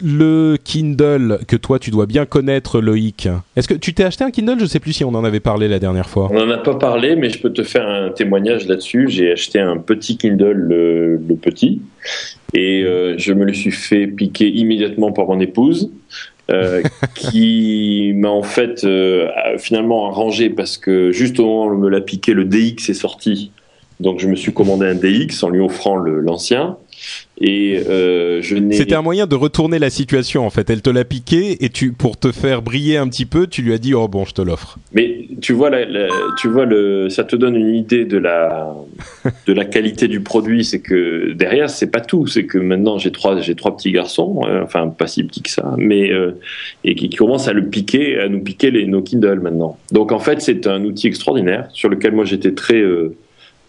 le Kindle que toi tu dois bien connaître Loïc. Est-ce que tu t'es acheté un Kindle? Je sais plus si on en avait parlé la dernière fois. On n'en a pas parlé, mais je peux te faire un témoignage là-dessus. J'ai acheté un petit Kindle, le, petit, et euh, je me le suis fait piquer immédiatement par mon épouse. Euh, <laughs> qui m'a en fait euh, finalement arrangé parce que juste au moment où me l'a piqué, le DX est sorti. Donc je me suis commandé un DX en lui offrant l'ancien. Et euh, je C'était un moyen de retourner la situation en fait. Elle te l'a piqué et tu, pour te faire briller un petit peu, tu lui as dit oh bon, je te l'offre. Mais tu vois, tu vois le, ça te donne une idée de la, de la qualité du produit. C'est que derrière, c'est pas tout. C'est que maintenant j'ai trois, j'ai trois petits garçons, euh, enfin pas si petits que ça, mais euh, et qui, commencent à le piquer, à nous piquer les nos Kindle maintenant. Donc en fait, c'est un outil extraordinaire sur lequel moi j'étais très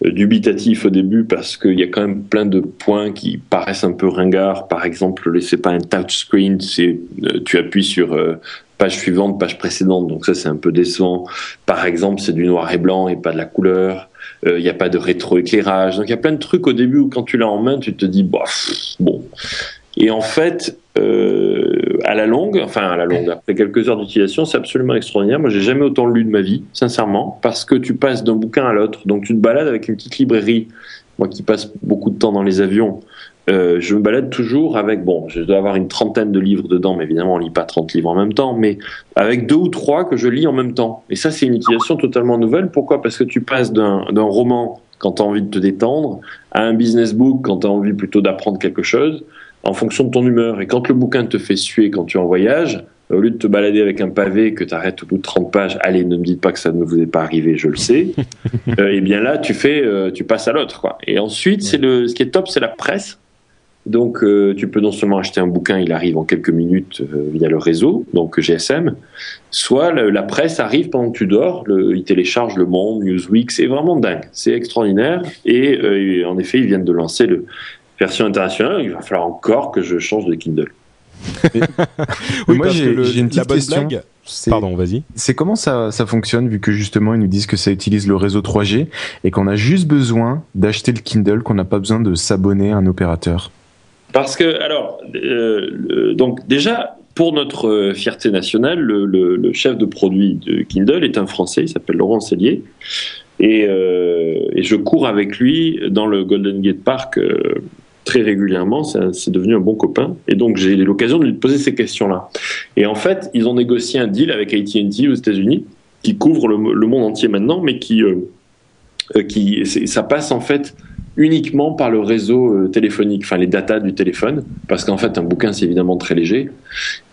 dubitatif au début parce qu'il y a quand même plein de points qui paraissent un peu ringards. Par exemple, c'est pas un touchscreen, c'est euh, tu appuies sur euh, page suivante, page précédente, donc ça c'est un peu décevant. Par exemple, c'est du noir et blanc et pas de la couleur. Il n'y a pas de rétroéclairage. Donc il y a plein de trucs au début où quand tu l'as en main, tu te dis bof, bon. Et en fait, euh, à la longue, enfin à la longue, après quelques heures d'utilisation, c'est absolument extraordinaire. Moi, j'ai jamais autant lu de ma vie, sincèrement, parce que tu passes d'un bouquin à l'autre. Donc, tu te balades avec une petite librairie. Moi, qui passe beaucoup de temps dans les avions, euh, je me balade toujours avec, bon, je dois avoir une trentaine de livres dedans, mais évidemment, on lit pas 30 livres en même temps, mais avec deux ou trois que je lis en même temps. Et ça, c'est une utilisation totalement nouvelle. Pourquoi? Parce que tu passes d'un roman quand tu as envie de te détendre à un business book quand tu as envie plutôt d'apprendre quelque chose en fonction de ton humeur. Et quand le bouquin te fait suer quand tu es en voyage, au lieu de te balader avec un pavé que tu arrêtes au bout de 30 pages, allez, ne me dites pas que ça ne vous est pas arrivé, je le sais. <laughs> euh, et bien là, tu fais, euh, tu passes à l'autre, quoi. Et ensuite, c'est le, ce qui est top, c'est la presse. Donc, euh, tu peux non seulement acheter un bouquin, il arrive en quelques minutes via le réseau, donc GSM, soit la presse arrive pendant que tu dors, le, il télécharge Le Monde, Newsweek, c'est vraiment dingue, c'est extraordinaire. Et en effet, ils viennent de lancer le, version internationale, il va falloir encore que je change de Kindle. <laughs> oui, moi j'ai une petite question. Pardon, vas-y. C'est comment ça, ça fonctionne vu que justement ils nous disent que ça utilise le réseau 3G et qu'on a juste besoin d'acheter le Kindle, qu'on n'a pas besoin de s'abonner à un opérateur? Parce que alors euh, donc déjà pour notre euh, fierté nationale, le, chef de produit de Kindle est un Français, il s'appelle Laurent Cellier. Et, euh, et, je cours avec lui dans le Golden Gate Park très régulièrement, c'est devenu un bon copain. Et donc j'ai eu l'occasion de lui poser ces questions-là. Et en fait, ils ont négocié un deal avec AT&T aux États-Unis qui couvre le, monde entier maintenant, mais qui, euh, euh, qui ça passe en fait uniquement par le réseau euh, téléphonique, enfin les datas du téléphone, parce qu'en fait un bouquin c'est évidemment très léger.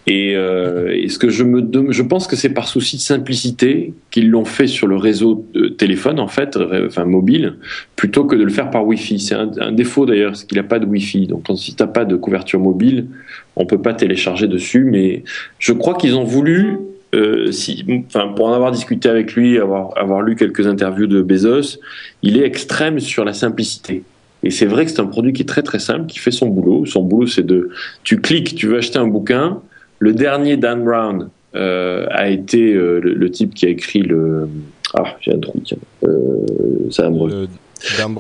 Et, euh, ce que je pense que c'est par souci de simplicité qu'ils l'ont fait sur le réseau téléphone en fait, enfin mobile, plutôt que de le faire par Wi-Fi. C'est un, défaut d'ailleurs, c'est qu'il n'a pas de Wi-Fi. Donc si t'as pas de couverture mobile, on peut pas télécharger dessus. Mais je crois qu'ils ont voulu euh, pour en avoir discuté avec lui, avoir lu quelques interviews de Bezos, il est extrême sur la simplicité. Et c'est vrai que c'est un produit qui est très très simple, qui fait son boulot. Son boulot, c'est de, tu cliques, tu veux acheter un bouquin. Le dernier Dan Brown euh, a été euh, le, type qui a écrit le, ah, j'ai un trou, tiens, euh, ça me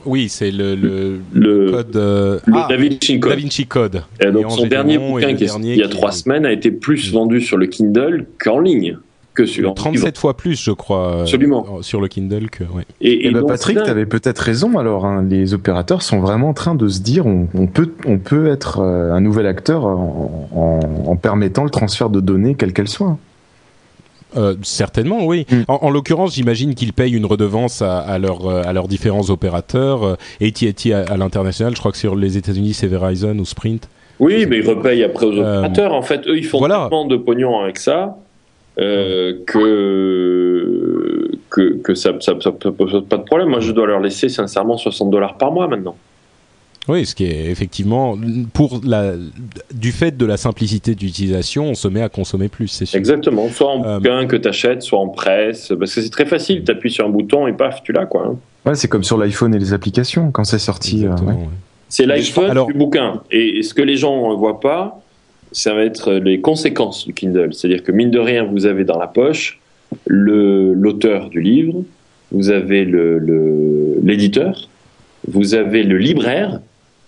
oui, c'est le, le, code. Euh, le ah, Da, Vinci Code. Et donc son dernier bouquin, qui il y a trois semaines, a été plus vendu sur le Kindle qu'en ligne. Que sur 37 fois plus, je crois. Absolument. Euh, sur le Kindle que. Ouais. Et, et, bah, Patrick, tu avais peut-être raison. Alors, hein, les opérateurs sont vraiment en train de se dire, on, peut, on peut être euh, un nouvel acteur en, en, permettant le transfert de données, quelle qu'elle soit. Euh, certainement, oui. Mm. En, l'occurrence, j'imagine qu'ils payent une redevance à, à, euh, à leurs différents opérateurs. AT&T à, à l'international, je crois que sur les États-Unis, c'est Verizon ou Sprint. Oui, mais ils repayent après aux opérateurs. en fait, eux, ils font tellement de pognon avec ça que que, que ça, ça, ça, pose pas de problème. Moi, je dois leur laisser sincèrement 60 dollars par mois maintenant. Oui, ce qui est effectivement pour la du fait de la simplicité d'utilisation, on se met à consommer plus, c'est sûr. Exactement, soit en euh, bouquin que tu achètes, soit en presse, parce que c'est très facile, tu appuies sur un bouton et paf, tu l'as quoi. Hein. Ouais, c'est comme sur l'iPhone et les applications quand c'est sorti. Euh, c'est l'iPhone du bouquin. Et ce que les gens ne voient pas, ça va être les conséquences du Kindle. C'est-à-dire que mine de rien, vous avez dans la poche l'auteur du livre, vous avez l'éditeur, le, vous avez le libraire,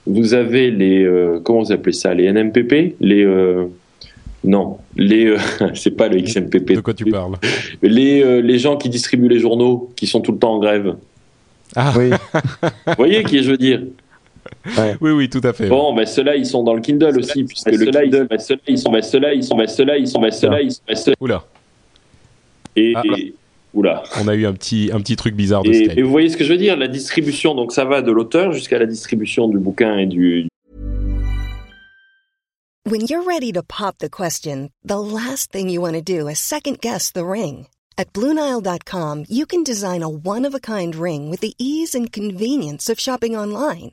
vous avez les euh, comment vous appelez ça, les NMPP, les euh, non, les euh, <laughs> c'est pas le XMPP. De quoi tu parles? Les les gens qui distribuent les journaux, qui sont tout le temps en grève. Ah oui. <laughs> vous voyez qui je veux dire? Oui, oui, tout à fait. Bon, ben ceux-là, ils sont dans le Kindle aussi, puisque le Kindle, ceux-là, ils sont, ceux-là, ils sont, ceux-là, ils sont, ceux-là, ils sont, Oula. Et, ah. Oula. On a eu un petit, un petit truc bizarre de et, et vous voyez ce que je veux dire? La distribution, donc ça va de l'auteur jusqu'à la distribution du bouquin et du. When you're ready to pop the question, the last thing you want to do is second guess the ring. At BlueNile.com, you can design a one-of-a-kind ring with the ease and convenience of shopping online.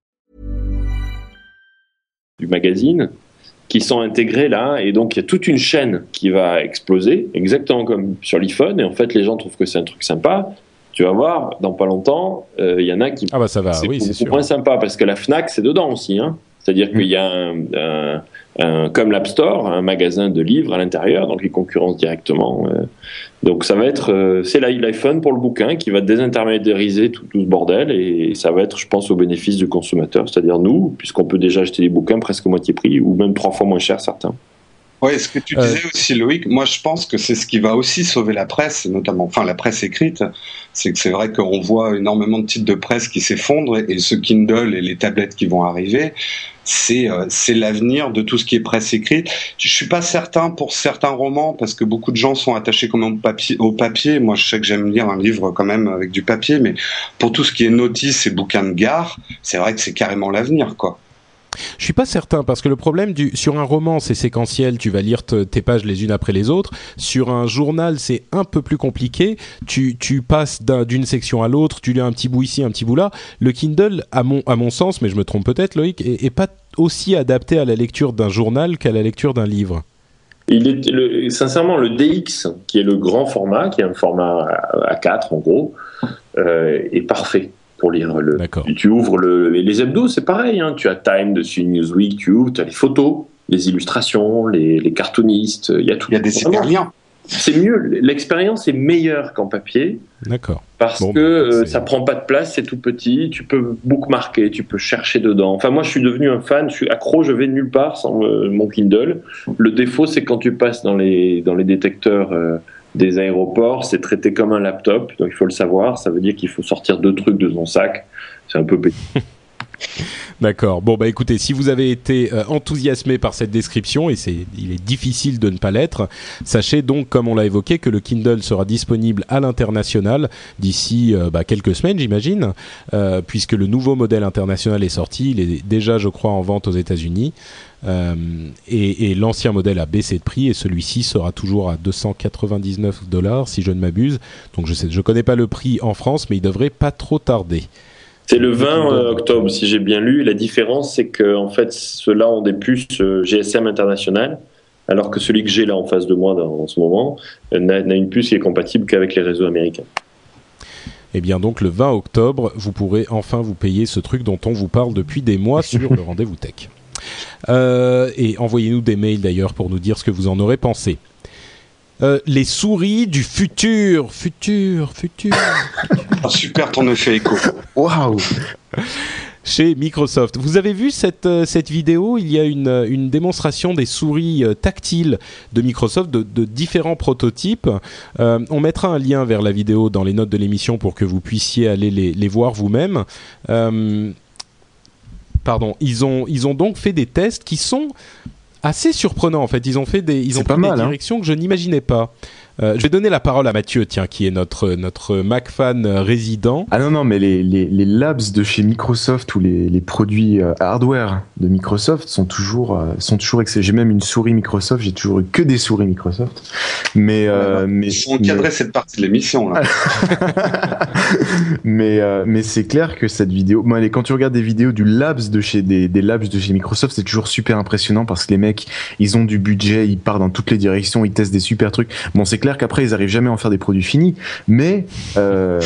Du magazine qui sont intégrés là et donc il y a toute une chaîne qui va exploser exactement comme sur l'iPhone et en fait les gens trouvent que c'est un truc sympa tu vas voir, dans pas longtemps, euh, il y en a qui. Ah bah ça va, oui, c'est sûr. moins sympa parce que la Fnac, c'est dedans aussi. Hein. C'est-à-dire mm. qu'il y a un, un, comme l'App Store, un magasin de livres à l'intérieur, donc ils concurrencent directement. Euh. donc ça va être, euh, c'est l'iPhone pour le bouquin qui va désintermédiariser tout, tout, ce bordel et ça va être, je pense, au bénéfice du consommateur, c'est-à-dire nous, puisqu'on peut déjà acheter des bouquins presque moitié prix ou même trois fois moins cher certains. Oui, ce que tu euh. disais aussi, Loïc, moi je pense que c'est ce qui va aussi sauver la presse, notamment, enfin la presse écrite. C'est que c'est vrai qu'on voit énormément de titres de presse qui s'effondrent et ce Kindle et les tablettes qui vont arriver, c'est euh, c'est l'avenir de tout ce qui est presse écrite. Je suis pas certain pour certains romans parce que beaucoup de gens sont attachés au papier. Au papier. Moi, je sais que j'aime lire un livre quand même avec du papier, mais pour tout ce qui est notices et bouquins de gare, c'est vrai que c'est carrément l'avenir, quoi. Je suis pas certain parce que le problème sur un roman c'est séquentiel, tu vas lire tes pages les unes après les autres. Sur un journal c'est un peu plus compliqué. Tu passes d'une section à l'autre, tu lis un petit bout ici, un petit bout là. Le Kindle, à mon à mon sens, mais je me trompe peut-être, Loïc, est, pas aussi adapté à la lecture d'un journal qu'à la lecture d'un livre. Il est sincèrement le DX qui est le grand format, qui est un format à 4 en gros, euh, est parfait pour lire le. Tu ouvres le, les hebdos, c'est pareil. Hein. Tu as Time dessus, Newsweek, tu ouvres, tu as les photos, les illustrations, les, cartoonistes, il y a tout. Il y a des liens. C'est mieux, l'expérience est meilleure qu'en papier. D'accord. Parce que bah, euh, ça prend pas de place, c'est tout petit, tu peux bookmarker, tu peux chercher dedans. Enfin, moi, je suis devenu un fan, je suis accro, je vais nulle part sans euh, mon Kindle. Le défaut, c'est quand tu passes dans les, dans les détecteurs. Euh, des aéroports, c'est traité comme un laptop, donc il faut le savoir. Ça veut dire qu'il faut sortir deux trucs de son sac. C'est un peu petit. <laughs> D'accord. Bon bah écoutez, si vous avez été euh, enthousiasmé par cette description et c'est il est difficile de ne pas l'être, sachez donc comme on l'a évoqué que le Kindle sera disponible à l'international d'ici euh, bah, quelques semaines, j'imagine, euh, puisque le nouveau modèle international est sorti, il est déjà je crois en vente aux États-Unis. et, et l'ancien modèle a baissé de prix et celui-ci sera toujours à 299 dollars si je ne m'abuse. Donc je sais, je connais pas le prix en France, mais il devrait pas trop tarder. C'est le 20 euh, octobre, si j'ai bien lu. La différence, c'est que en fait, ceux-là ont des puces euh, GSM internationales, alors que celui que j'ai là en face de moi en ce moment euh, n'a une puce qui est compatible qu'avec les réseaux américains. eh bien donc le 20 octobre, vous pourrez enfin vous payer ce truc dont on vous parle depuis des mois sur le <laughs> rendez-vous tech. Euh, et envoyez-nous des mails d'ailleurs pour nous dire ce que vous en aurez pensé. Euh, les souris du futur, futur, futur. <laughs> Super ton effet écho. Waouh Chez Microsoft. Vous avez vu cette, euh, cette vidéo? Il y a une, euh, une démonstration des souris tactiles de Microsoft, de, de différents prototypes. Euh, on mettra un lien vers la vidéo dans les notes de l'émission pour que vous puissiez aller les, les voir vous-même. Euh, pardon, ils ont, ils ont donc fait des tests qui sont assez surprenants en fait. Ils ont fait des, ils ont pas pris mal, des hein. directions que je n'imaginais pas. Euh, je vais donner la parole à Mathieu, tiens, qui est notre notre Mac fan euh, résident. Ah non, non, mais les, les, les labs de chez Microsoft ou les, les produits euh, hardware de Microsoft sont toujours, euh, sont toujours excellents. J'ai même une souris Microsoft, j'ai toujours eu que des souris Microsoft. Mais, euh, mais, Ils ont encadré cette partie de l'émission là. <laughs> mais, euh, mais c'est clair que cette vidéo, moi, les- quand tu regardes des vidéos du labs de chez des, des labs de chez Microsoft, c'est toujours super impressionnant parce que les mecs, ils ont du budget, ils partent dans toutes les directions, ils testent des super trucs. Bon, c'est clair qu'après, ils arrivent jamais à en faire des produits finis, mais, euh,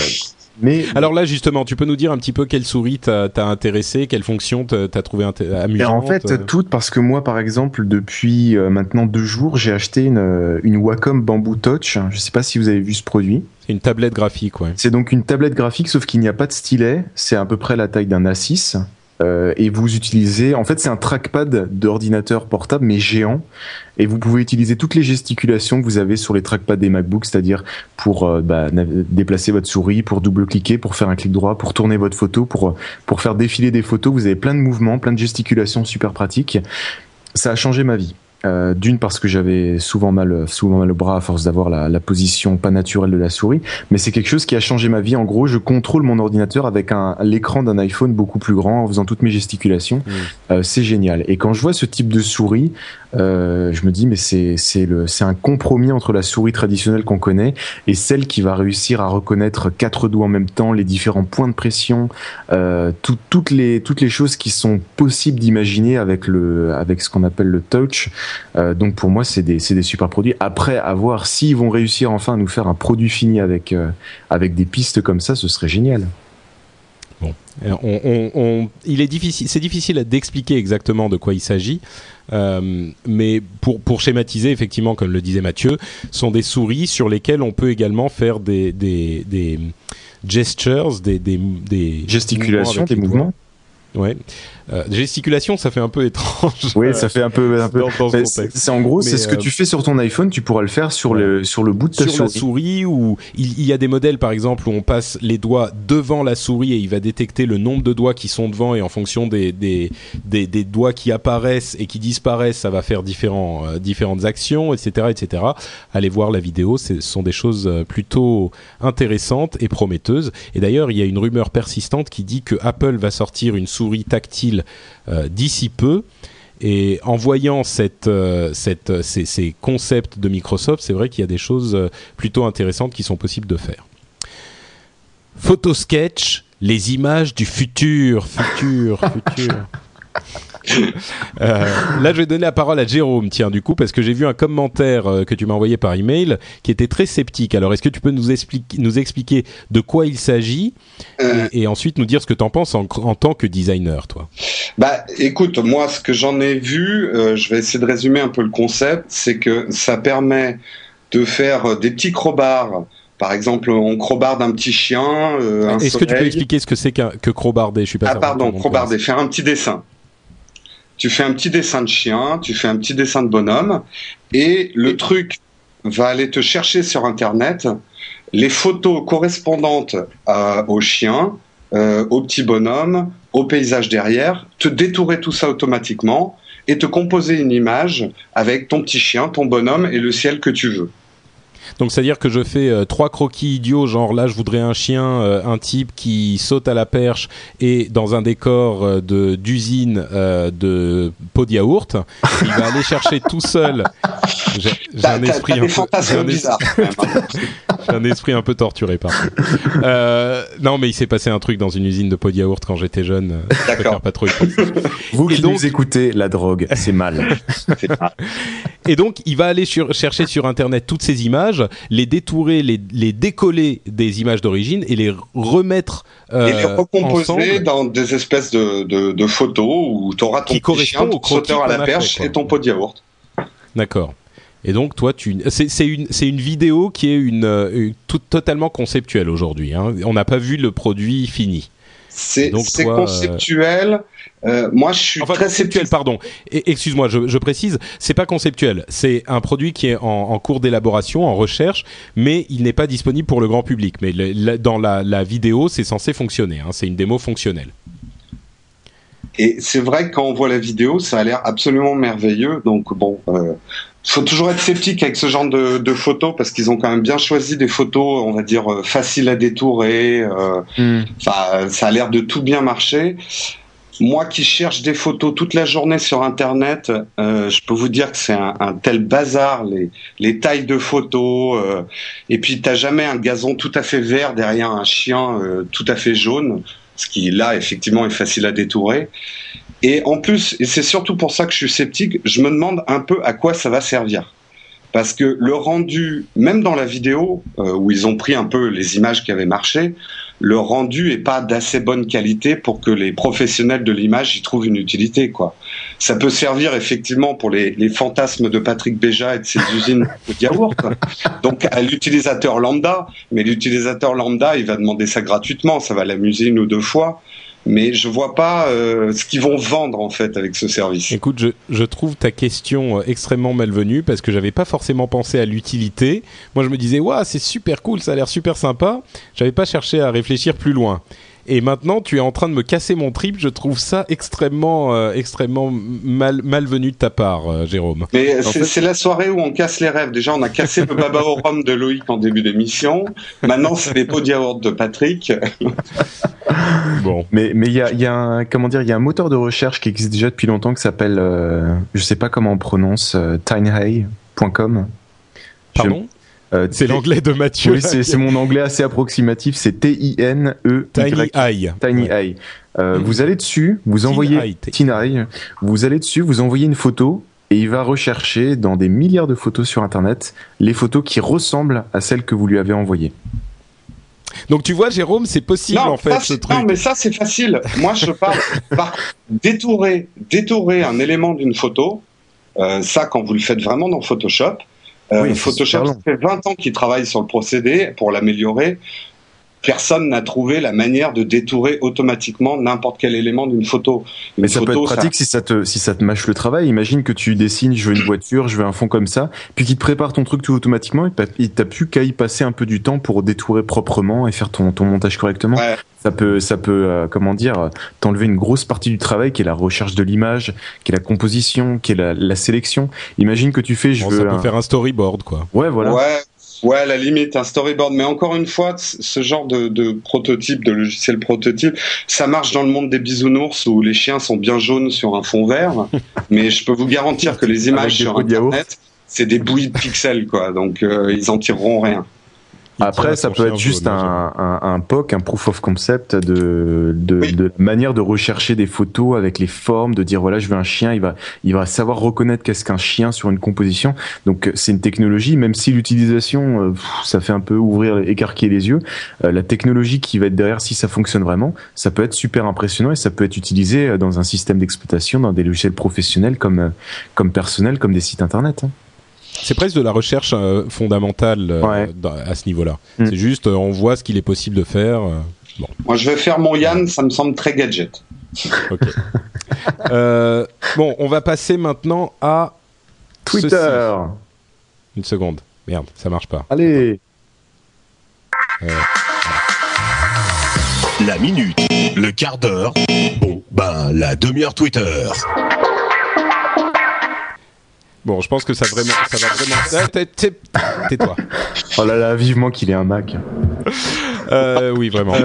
mais Alors là, justement, tu peux nous dire un petit peu quelle souris t'a intéressé, quelle fonction t'as trouvé amusante en fait, euh toutes parce que moi, par exemple, depuis euh, maintenant deux jours, j'ai acheté une, une Wacom Bamboo Touch. Je sais pas si vous avez vu ce produit. C'est une tablette graphique, ouais. C'est donc une tablette graphique, sauf qu'il n'y a pas de stylet. C'est à peu près la taille d'un A6. Euh, et vous utilisez, en fait, c'est un trackpad d'ordinateur portable, mais géant. Et vous pouvez utiliser toutes les gesticulations que vous avez sur les trackpads des MacBooks, c'est-à-dire pour euh, bah, déplacer votre souris, pour double-cliquer, pour faire un clic droit, pour tourner votre photo, pour pour faire défiler des photos. Vous avez plein de mouvements, plein de gesticulations super pratiques. Ça a changé ma vie. Euh, D'une parce que j'avais souvent mal, souvent mal au bras à force d'avoir la, la position pas naturelle de la souris, mais c'est quelque chose qui a changé ma vie. En gros, je contrôle mon ordinateur avec un l'écran d'un iPhone beaucoup plus grand en faisant toutes mes gesticulations. Euh, c'est génial. Et quand je vois ce type de souris, euh, je me dis mais c'est c'est le c'est un compromis entre la souris traditionnelle qu'on connaît et celle qui va réussir à reconnaître quatre doigts en même temps, les différents points de pression, euh, tout- toutes les toutes les choses qui sont possibles d'imaginer avec le avec ce qu'on appelle le touch. Euh, donc pour moi c'est des des super produits. Après à voir s'ils vont réussir enfin à nous faire un produit fini avec euh, avec des pistes comme ça, ce serait génial. Euh, on- on- on- il est difficile, c'est difficile d'expliquer exactement de quoi il s'agit, euh, mais pour, pour schématiser, effectivement, comme le disait Mathieu, sont des souris sur lesquelles on peut également faire des, des, des gestures, des, des, des Gesticulations, des mouvements. Ouais. Euh, gesticulation, ça fait un peu étrange. Oui, ça fait un peu, un peu. ce c'est en gros, c'est ce que euh, tu fais sur ton iPhone, tu pourras le faire sur le sur le bout de ta sur la souris. souris ou il, il y a des modèles par exemple où on passe les doigts devant la souris et il va détecter le nombre de doigts qui sont devant et en fonction des, des, des, des doigts qui apparaissent et qui disparaissent ça va faire différents, euh, différentes actions etc etc allez voir la vidéo ce sont des choses plutôt intéressantes et prometteuses et d'ailleurs il y a une rumeur persistante qui dit que Apple va sortir une souris tactile euh, d'ici peu et en voyant cette, euh, cette, euh, ces, ces concepts de Microsoft, c'est vrai qu'il y a des choses plutôt intéressantes qui sont possibles de faire. Photosketch, les images du futur, futur, futur. <laughs> Euh, là, je vais donner la parole à Jérôme, tiens, du coup, parce que j'ai vu un commentaire euh, que tu m'as envoyé par email qui était très sceptique. Alors, est-ce que tu peux nous, expliquer nous expliquer de quoi il s'agit Euh, et, et ensuite nous dire ce que tu en penses en, en tant que designer, toi? Bah, écoute, moi, ce que j'en ai vu, je vais essayer de résumer un peu le concept, c'est que ça permet de faire des petits crobards. Par exemple, on crobarde un petit chien, Est-ce que tu peux expliquer ce que c'est que crobarder? Je suis pas Ah pardon, crobarder, faire un petit dessin. Tu fais un petit dessin de chien, tu fais un petit dessin de bonhomme, et le truc va aller te chercher sur Internet les photos correspondantes euh, au chien, euh, au petit bonhomme, au paysage derrière, te détourer tout ça automatiquement et te composer une image avec ton petit chien, ton bonhomme et le ciel que tu veux. Donc c'est-à-dire que je fais euh, trois croquis idiots, genre là je voudrais un chien, euh, un type qui saute à la perche et dans un décor euh, de d'usine euh, de pot de yaourt, il va aller chercher tout seul. J'ai un esprit un peu- un. J'ai esprit un peu torturé par euh, Non, mais il s'est passé un truc dans une usine de pot de yaourt quand j'étais jeune. D'accord. Pas trop Vous Et qui donc- nous écoutez, la drogue, c'est mal. <laughs> Et donc, il va aller sur- chercher sur Internet toutes ces images, les détourer, les, les décoller des images d'origine et les remettre euh, et les recomposer ensemble. dans des espèces de, de, de photos où tu auras ton Qui correspond au sauteur à la perche fait, et ton pot de yaourt. D'accord. Et donc, toi, tu, c'est une, une vidéo qui est une, euh, une- tout- totalement conceptuelle aujourd'hui. Hein. On n'a pas vu le produit fini. C'est conceptuel. Euh, moi, je suis Enfin, très conceptuel, pardon. Excuse-moi, je, je précise, c'est pas conceptuel. C'est un produit qui est en, en cours d'élaboration, en recherche, mais il n'est pas disponible pour le grand public. Mais le- la- dans la, la vidéo, c'est censé fonctionner. Hein. C'est une démo fonctionnelle. Et c'est vrai que quand on voit la vidéo, ça a l'air absolument merveilleux. Donc bon, euh, faut toujours être sceptique avec ce genre de, de photos parce qu'ils ont quand même bien choisi des photos, on va dire euh, faciles à détourer. euh, Enfin, ça a l'air de tout bien marcher. Moi qui cherche des photos toute la journée sur Internet, euh, je peux vous dire que c'est un, un tel bazar, les, les tailles de photos, euh, et puis t'as jamais un gazon tout à fait vert derrière un chien tout à fait jaune, ce qui là effectivement est facile à détourer. Et en plus, et c'est surtout pour ça que je suis sceptique, je me demande un peu à quoi ça va servir. Parce que le rendu, même dans la vidéo, euh, où ils ont pris un peu les images qui avaient marché, le rendu est pas d'assez bonne qualité pour que les professionnels de l'image y trouvent une utilité. Ça peut servir effectivement pour les, les fantasmes de Patrick Béja et de ses usines de yaourt, donc à l'utilisateur lambda, mais l'utilisateur lambda, il va demander ça gratuitement, ça va l'amuser une ou deux fois, mais je vois pas euh, ce qu'ils vont vendre en fait avec ce service. Écoute, je, je trouve ta question euh, extrêmement malvenue parce que j'avais pas forcément pensé à l'utilité. Moi, je me disais, waouh, c'est super cool, ça a l'air super sympa. J'avais pas cherché à réfléchir plus loin. Et maintenant, tu es en train de me casser mon trip. Je trouve ça extrêmement, euh, extrêmement mal, malvenu de ta part, euh, Jérôme. Mais c'est fait- la soirée où on casse les rêves. Déjà, on a cassé le baba au rhum de Loïc en début d'émission. Maintenant, c'est les pots de yaourt de Patrick. Bon. Mais mais il y a, il y a un comment dire il y a un moteur de recherche qui existe déjà depuis longtemps qui s'appelle euh, je sais pas comment on prononce euh, tinyhay.com. Pardon? Euh, C'est l'anglais de Mathieu. Oui, c'est mon anglais assez approximatif, c'est T I N E Tiny Eye. Tiny Ouais. Eye. Euh, Vous allez dessus, vous envoyez Eye, t- Teen Eye, vous allez dessus, vous envoyez une photo et il va rechercher dans des milliards de photos sur internet les photos qui ressemblent à celles que vous lui avez envoyées. Donc tu vois, Jérôme, c'est possible non, en fait ça, ce truc. non, mais ça, c'est facile. Moi, je parle par détourer, détourer un élément d'une photo. Euh, ça, quand vous le faites vraiment dans Photoshop. Euh, Oui, Photoshop, ça fait 20 ans qu'il travaille sur le procédé pour l'améliorer. Personne n'a trouvé la manière de détourer automatiquement n'importe quel élément d'une photo. Une Mais ça peut être pratique si ça te si ça te mâche le travail. Imagine que tu dessines, je veux une <clears throat> voiture, je veux un fond comme ça, puis qu'il te prépare ton truc tout automatiquement et t'as- il t'a plus qu'à y passer un peu du temps pour détourer proprement et faire ton ton montage correctement. Ouais. Ça peut ça peut euh, comment dire t'enlever une grosse partie du travail qui est la recherche de l'image, qui est la composition, qui est la, la sélection. Imagine que tu fais je Bon, veux ça peut un- faire un storyboard, quoi. ouais voilà. Ouais, ouais, à la limite, un storyboard. Mais encore une fois, ce genre de, de prototype, de logiciel prototype, ça marche dans le monde des bisounours où les chiens sont bien jaunes sur un fond vert. <laughs> mais je peux vous garantir que les images sur. Internet, c'est des bouilles de pixels, quoi. Donc, euh, ils en tireront rien. Après, ça peut être juste un, un, un POC, un proof of concept de, de, Oui. de manière de rechercher des photos avec les formes, de dire voilà, je veux un chien, il va, il va savoir reconnaître qu'est-ce qu'un chien sur une composition. Donc, euh, c'est une technologie, même si l'utilisation, euh, ça fait un peu ouvrir, écarquiller les yeux, euh, la technologie qui va être derrière, si ça fonctionne vraiment, ça peut être super impressionnant et ça peut être utilisé dans un système d'exploitation, dans des logiciels professionnels comme, comme personnels, comme des sites internet. C'est presque de la recherche euh, fondamentale euh, Ouais. à ce niveau-là. Mm. C'est juste, euh, on voit ce qu'il est possible de faire. bon, Moi, je vais faire mon Yann, ça me semble très gadget. ok. <laughs> Euh, bon, on va passer maintenant à Twitter Ceci. une seconde. Merde, ça marche pas. Allez La minute, le quart d'heure, bon, ben, la demi-heure Twitter. Bon, je pense que ça vraiment, ça va vraiment. Ah, Tais-toi. Oh là là, vivement qu'il ait un Mac. Euh, oui, vraiment.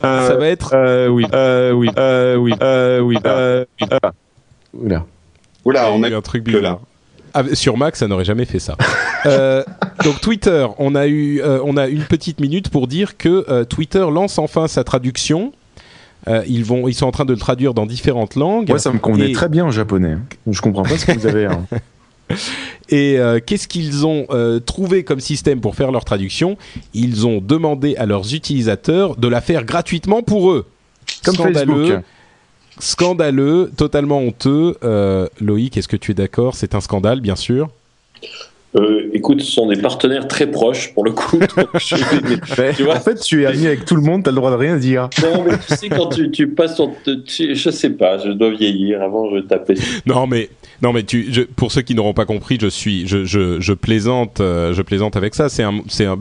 ça va être. oui, oui, oui, oui, Ah. Oula. Oula, y a on eu a un truc bizarre. Ah, sur Mac, ça n'aurait jamais fait ça. Euh, donc Twitter, on a eu, euh, on a une petite minute pour dire que euh, Twitter lance enfin sa traduction. Euh, ils vont, ils sont en train de le traduire dans différentes langues. Moi, ça me convenait Et- très bien en japonais. Je comprends pas ce que vous avez. hein. <laughs> <laughs> Et euh, qu'est-ce qu'ils ont euh, trouvé comme système pour faire leur traduction? Ils ont demandé à leurs utilisateurs de la faire gratuitement pour eux. Comme Scandaleux. Facebook. Scandaleux, totalement honteux. Euh, Loïc, est-ce que tu es d'accord? C'est un scandale, bien sûr. Euh, écoute, ce sont des partenaires très proches pour le coup. <laughs> donc je- Tu vois en fait, tu es ami avec tout le monde, t'as le droit de rien dire. Non, mais tu sais, quand tu, tu passes ton. tu- je sais pas, je dois vieillir. Avant, je tapais. Non, mais non, mais tu, je, pour ceux qui n'auront pas compris, je suis, je, je, je plaisante, euh, je plaisante avec ça. C'est un, c'est un,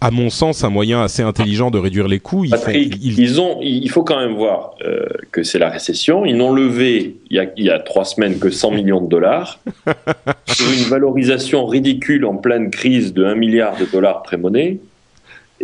à mon sens, un moyen assez intelligent de réduire les coûts. Ils font- Patrick, ils- ils ont, il faut quand même voir euh, que c'est la récession. Ils n'ont levé il y, a, il y a trois semaines que 100 millions de dollars <laughs> sur une valorisation ridicule en pleine crise de 1 milliard de dollars pré-monnaie.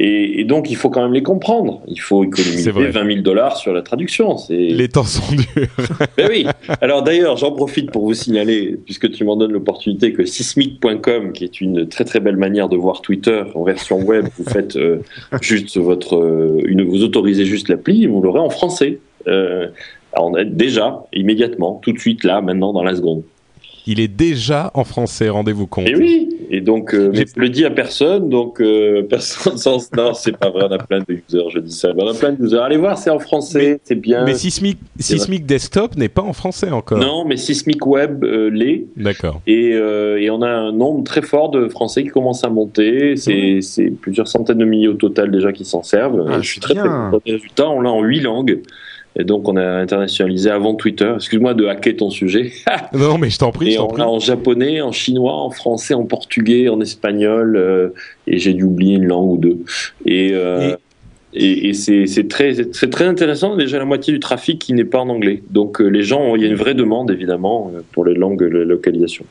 Et, et donc, il faut quand même les comprendre. Il faut économiser vrai. 20 000 dollars sur la traduction. Les temps sont durs. <laughs> Ben oui. Alors d'ailleurs, j'en profite pour vous signaler, puisque tu m'en donnes l'opportunité, que sismic.com, qui est une très très belle manière de voir Twitter en version web, vous faites euh, juste votre, euh, une, vous autorisez juste l'appli, vous l'aurez en français. Euh, alors, on a déjà, immédiatement, tout de suite, là, maintenant, dans la seconde. Il est déjà en français, rendez-vous compte. Et oui. Et donc, euh, mais je le dis à personne, donc euh, <laughs> personne sans. Non, c'est pas vrai. On a plein de users. Je dis ça. On a plein de users. Allez voir, c'est en français, c'est bien. Mais Sismic, Sismic Desktop n'est pas en français encore. Non, mais Sismic Web euh, l'est. D'accord. Et, euh, et on a un nombre très fort de Français qui commencent à monter. C'est c'est plusieurs centaines de milliers au total déjà qui s'en servent. Ah, je suis très, très content des résultats. On l'a en huit langues. Et donc on a internationalisé avant Twitter. Excuse-moi de hacker ton sujet. <laughs> Non, mais je t'en prie, je et t'en on prie. l'a en japonais, en chinois, en français, en portugais, en espagnol. euh, et j'ai dû oublier une langue ou deux. Et, euh, et, et c'est très, intéressant. Déjà la moitié du trafic qui n'est pas en anglais. Donc euh, les gens, il y a une vraie demande évidemment pour les langues de localisation.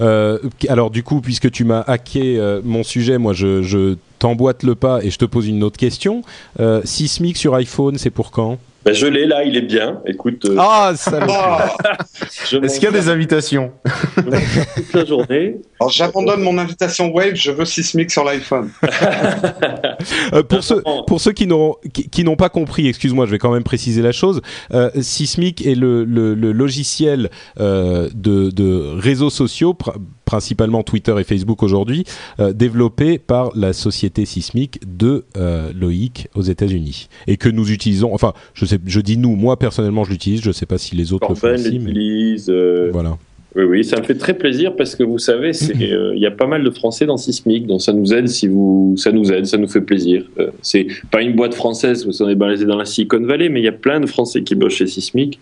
Euh, alors du coup, puisque tu m'as hacké euh, mon sujet, moi je, je t'emboîte le pas et je te pose une autre question. Euh, Sismic sur iPhone, c'est pour quand? Ben, je l'ai là, il est bien. Écoute, euh, Ah, Ah <laughs> je Est-ce qu'il y a des invitations toute la journée Alors j'abandonne mon invitation Wave, je veux Sismic sur l'iPhone. <laughs> Euh, pour ceux pour ceux qui n'auront qui, qui n'ont pas compris, excuse-moi, je vais quand même préciser la chose. Euh, Sismic est le, le, le logiciel euh, de, de réseaux sociaux, pr- principalement Twitter et Facebook aujourd'hui, euh, développé par la société Sismic de euh, Loïc aux États-Unis et que nous utilisons. Enfin, je sais, je dis nous, moi personnellement, je l'utilise. Je sais pas si les autres le font Corben aussi, mais euh, voilà. Oui, oui, ça me fait très plaisir parce que vous savez, <laughs> euh, il y a pas mal de Français dans Sismic, donc ça nous aide si vous, ça nous aide, ça nous fait plaisir. C'est pas une boîte française, parce qu'on est basé dans la Silicon Valley, mais il y a plein de Français qui bossent chez Sismic.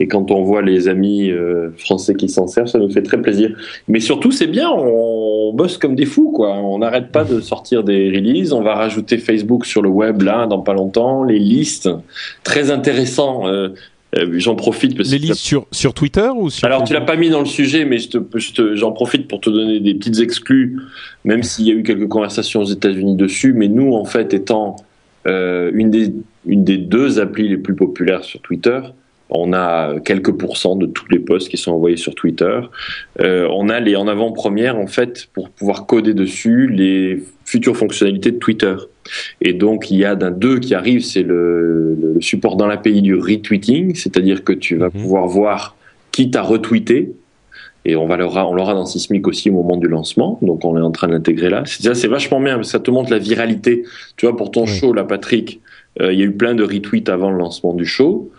Et quand on voit les amis euh, français qui s'en servent, ça nous fait très plaisir. Mais surtout, c'est bien, on bosse comme des fous, quoi. On n'arrête pas de sortir des releases. On va rajouter Facebook sur le web là, dans pas longtemps. Les listes, très intéressant. Euh, euh, j'en profite parce Les que listes sur sur Twitter ou sur alors, tu l'as pas mis dans le sujet, mais je te, je te- j'en profite pour te donner des petites exclus, même s'il y a eu quelques conversations aux États-Unis dessus. Mais nous, en fait, étant une, des, une des deux applis les plus populaires sur Twitter, on a quelques pourcents de tous les posts qui sont envoyés sur Twitter. Euh, on a les en avant-première, en fait, pour pouvoir coder dessus les futures fonctionnalités de Twitter. Et donc, il y a d'un deux qui arrive, c'est le, le support dans l'API du retweeting, c'est-à-dire que tu vas Mhm. pouvoir voir qui t'a retweeté. Et on va l'aura, on l'aura dans Sismic aussi au moment du lancement. Donc, on est en train de l'intégrer là. C'est, c'est vachement bien, parce que ça te montre la viralité. Tu vois, pour ton Oui. show, là, Patrick, euh, il y a eu plein de retweets avant le lancement du show.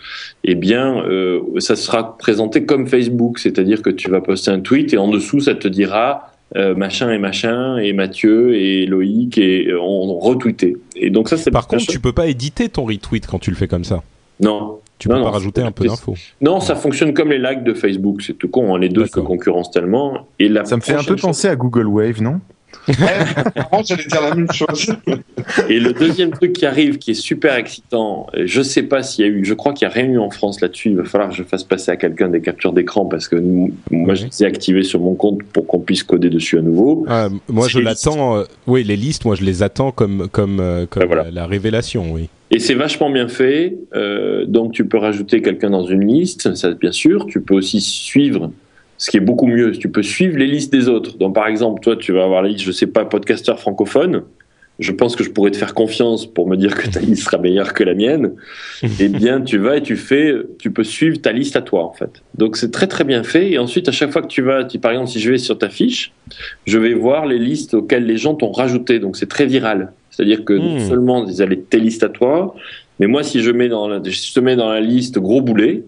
Eh bien, euh, ça sera présenté comme Facebook, c'est-à-dire que tu vas poster un tweet et en dessous, ça te dira euh, machin et machin et Mathieu et Loïc et on retweeté. Et donc ça, c'est Par contre, tu peux pas éditer ton retweet quand tu le fais comme ça. non. Tu Non, peux non, pas rajouter un peu d'infos. Non, ça fonctionne comme les likes de Facebook, c'est tout con. hein. Les deux se concurrencent tellement. Et la Ça me fait un peu penser à Google Wave, non? Avant, j'allais dire la même chose. Et le deuxième truc qui arrive, qui est super excitant, euh, je sais pas s'il y a eu, je crois qu'il y a rien eu en France là-dessus. Il va falloir que je fasse passer à quelqu'un des captures d'écran parce que nous- moi, Oui. je les ai activés sur mon compte pour qu'on puisse coder dessus à nouveau. Ah, moi, je l'attends. euh, oui, les listes, moi, je les attends comme comme euh, comme Ben voilà. la, la révélation. Oui. Et c'est vachement bien fait. Euh, donc tu peux rajouter quelqu'un dans une liste, ça bien sûr. Tu peux aussi suivre ce qui est beaucoup mieux. Tu peux suivre les listes des autres. Donc, par exemple, toi, tu vas avoir la liste, je sais pas, podcasteur francophone. Je pense que je pourrais te faire confiance pour me dire que ta liste sera meilleure que la mienne. <laughs> eh bien, tu vas et tu fais, tu peux suivre ta liste à toi, en fait. Donc, c'est très, très bien fait. Et ensuite, à chaque fois que tu vas, tu, par exemple, si je vais sur ta fiche, je vais voir les listes auxquelles les gens t'ont rajouté. Donc, c'est très viral. C'est-à-dire que non Hmm. seulement ils allaient tes listes à toi, mais moi, si je mets dans la, je te mets dans la liste gros boulet,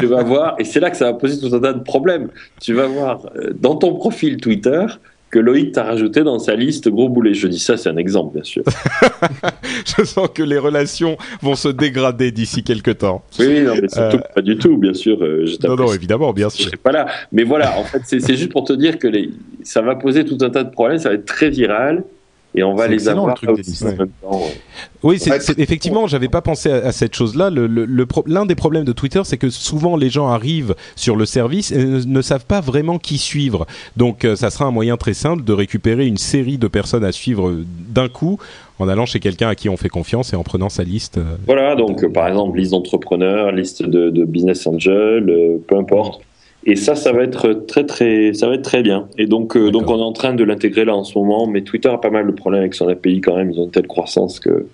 tu vas voir, et c'est là que ça va poser tout un tas de problèmes. Tu vas voir euh, dans ton profil Twitter que Loïc t'a rajouté dans sa liste gros boulet. Je dis ça, c'est un exemple, bien sûr. <laughs> Je sens que les relations vont se dégrader d'ici quelques temps. Oui, oui, non, mais surtout Euh, pas du tout, bien sûr. euh, je Non, non, évidemment, bien je sûr. serai pas là. Mais voilà, en fait, c'est c'est juste pour te dire que les, ça va poser tout un tas de problèmes, ça va être très viral, et on va les avoir le truc des en même temps. Oui, c'est, c'est- effectivement, j'avais pas pensé à, à cette chose-là. Le, le- le pro- l'un des problèmes de Twitter, c'est que souvent les gens arrivent sur le service et ne, ne savent pas vraiment qui suivre. Donc, euh, ça sera un moyen très simple de récupérer une série de personnes à suivre euh, d'un coup en allant chez quelqu'un à qui on fait confiance et en prenant sa liste. euh. Voilà, donc euh, par exemple, liste d'entrepreneurs, liste de, de business angel, euh, peu importe. Et ça, ça va être très très, ça va être très bien. Et donc, euh, donc on est en train de l'intégrer là en ce moment. Mais Twitter a pas mal de problèmes avec son API quand même. Ils ont une telle croissance que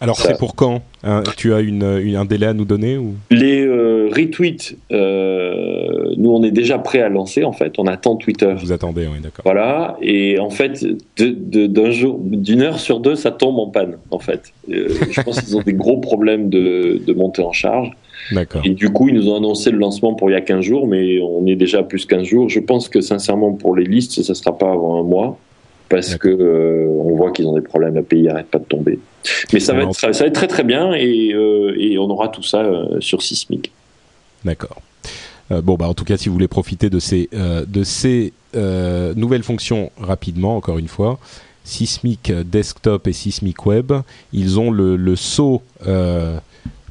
Alors, c'est pour quand Hein, Tu as une, une- un délai à nous donner ou les euh, retweets, euh, nous on est déjà prêt à lancer en fait. On attend Twitter. vous attendez Oui, d'accord. Voilà, et en fait, d'un jour, d'une heure sur deux, ça tombe en panne. En fait, Euh, je pense qu'ils ont des gros problèmes de, de montée en charge. D'accord. Et du coup, ils nous ont annoncé le lancement pour il y a 15 jours, mais on est déjà à plus 15 jours. Je pense que sincèrement, pour les listes, ça ne sera pas avant un mois, parce que euh, on voit qu'ils ont des problèmes, l'API n'arrête pas de tomber. Mais ça va, être, ça va être très très bien, et, euh, et on aura tout ça euh, sur Sismic. D'accord. Bon, bah, en tout cas, si vous voulez profiter de ces, de ces nouvelles fonctions rapidement, encore une fois, Sismic Desktop et Sismic Web, ils ont le, le saut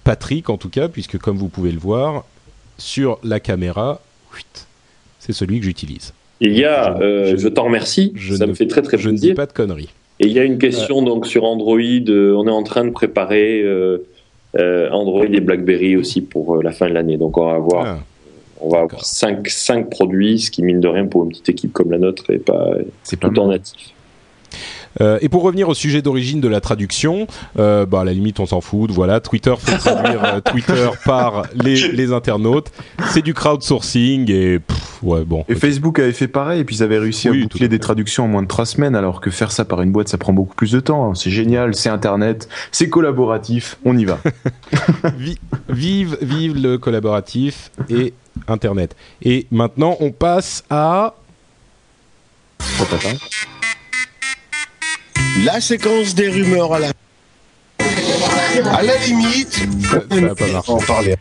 Patrick, en tout cas, puisque comme vous pouvez le voir, sur la caméra, c'est celui que j'utilise. Il y a, Je- euh, je- je, t'en remercie, je ça ne- me fait très très Je ne dis plaisir. pas de conneries. Et il y a une question donc sur Android. euh, on est en train de préparer euh, euh, Android et BlackBerry aussi pour euh, la fin de l'année. Donc on va avoir, Ah, on va avoir cinq, cinq produits, ce qui mine de rien pour une petite équipe comme la nôtre et pas C'est pas tout en natif. Euh, et pour revenir au sujet d'origine de la traduction, euh, bah à la limite on s'en fout. Voilà, Twitter fait traduire euh, <laughs> Twitter par les, les internautes. C'est du crowdsourcing et pff, ouais bon. Et ok. Facebook avait fait pareil, et puis ils avaient réussi Oui, à boucler des traductions en moins de trois semaines, alors que faire ça par une boîte, ça prend beaucoup plus de temps. C'est génial, c'est Internet, c'est collaboratif, on y va. <laughs> Vi- vive, vive le collaboratif et Internet. Et maintenant on passe à La séquence des rumeurs à la. À la limite, ça, ça va pas marcher. en parler.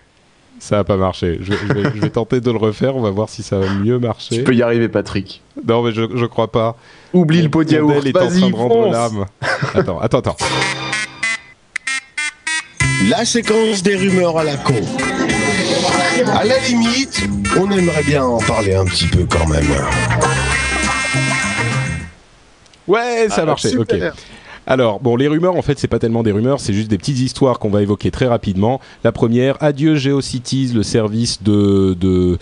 Ça va pas marcher. Je, je vais, je vais tenter de le refaire. On va voir si ça va mieux marcher. Tu peux y arriver, Patrick. Non mais je, je crois pas. Oublie le pot de yaourt, est en train de rendre l'âme. Attends, attends, attends. La séquence des rumeurs à la con. À la limite, on aimerait bien en parler un petit peu quand même. Ouais, ça a Ah, marché. Ok. super. Alors, bon, les rumeurs, en fait, c'est pas tellement des rumeurs, c'est juste des petites histoires qu'on va évoquer très rapidement. La première, adieu GeoCities, le service de, de,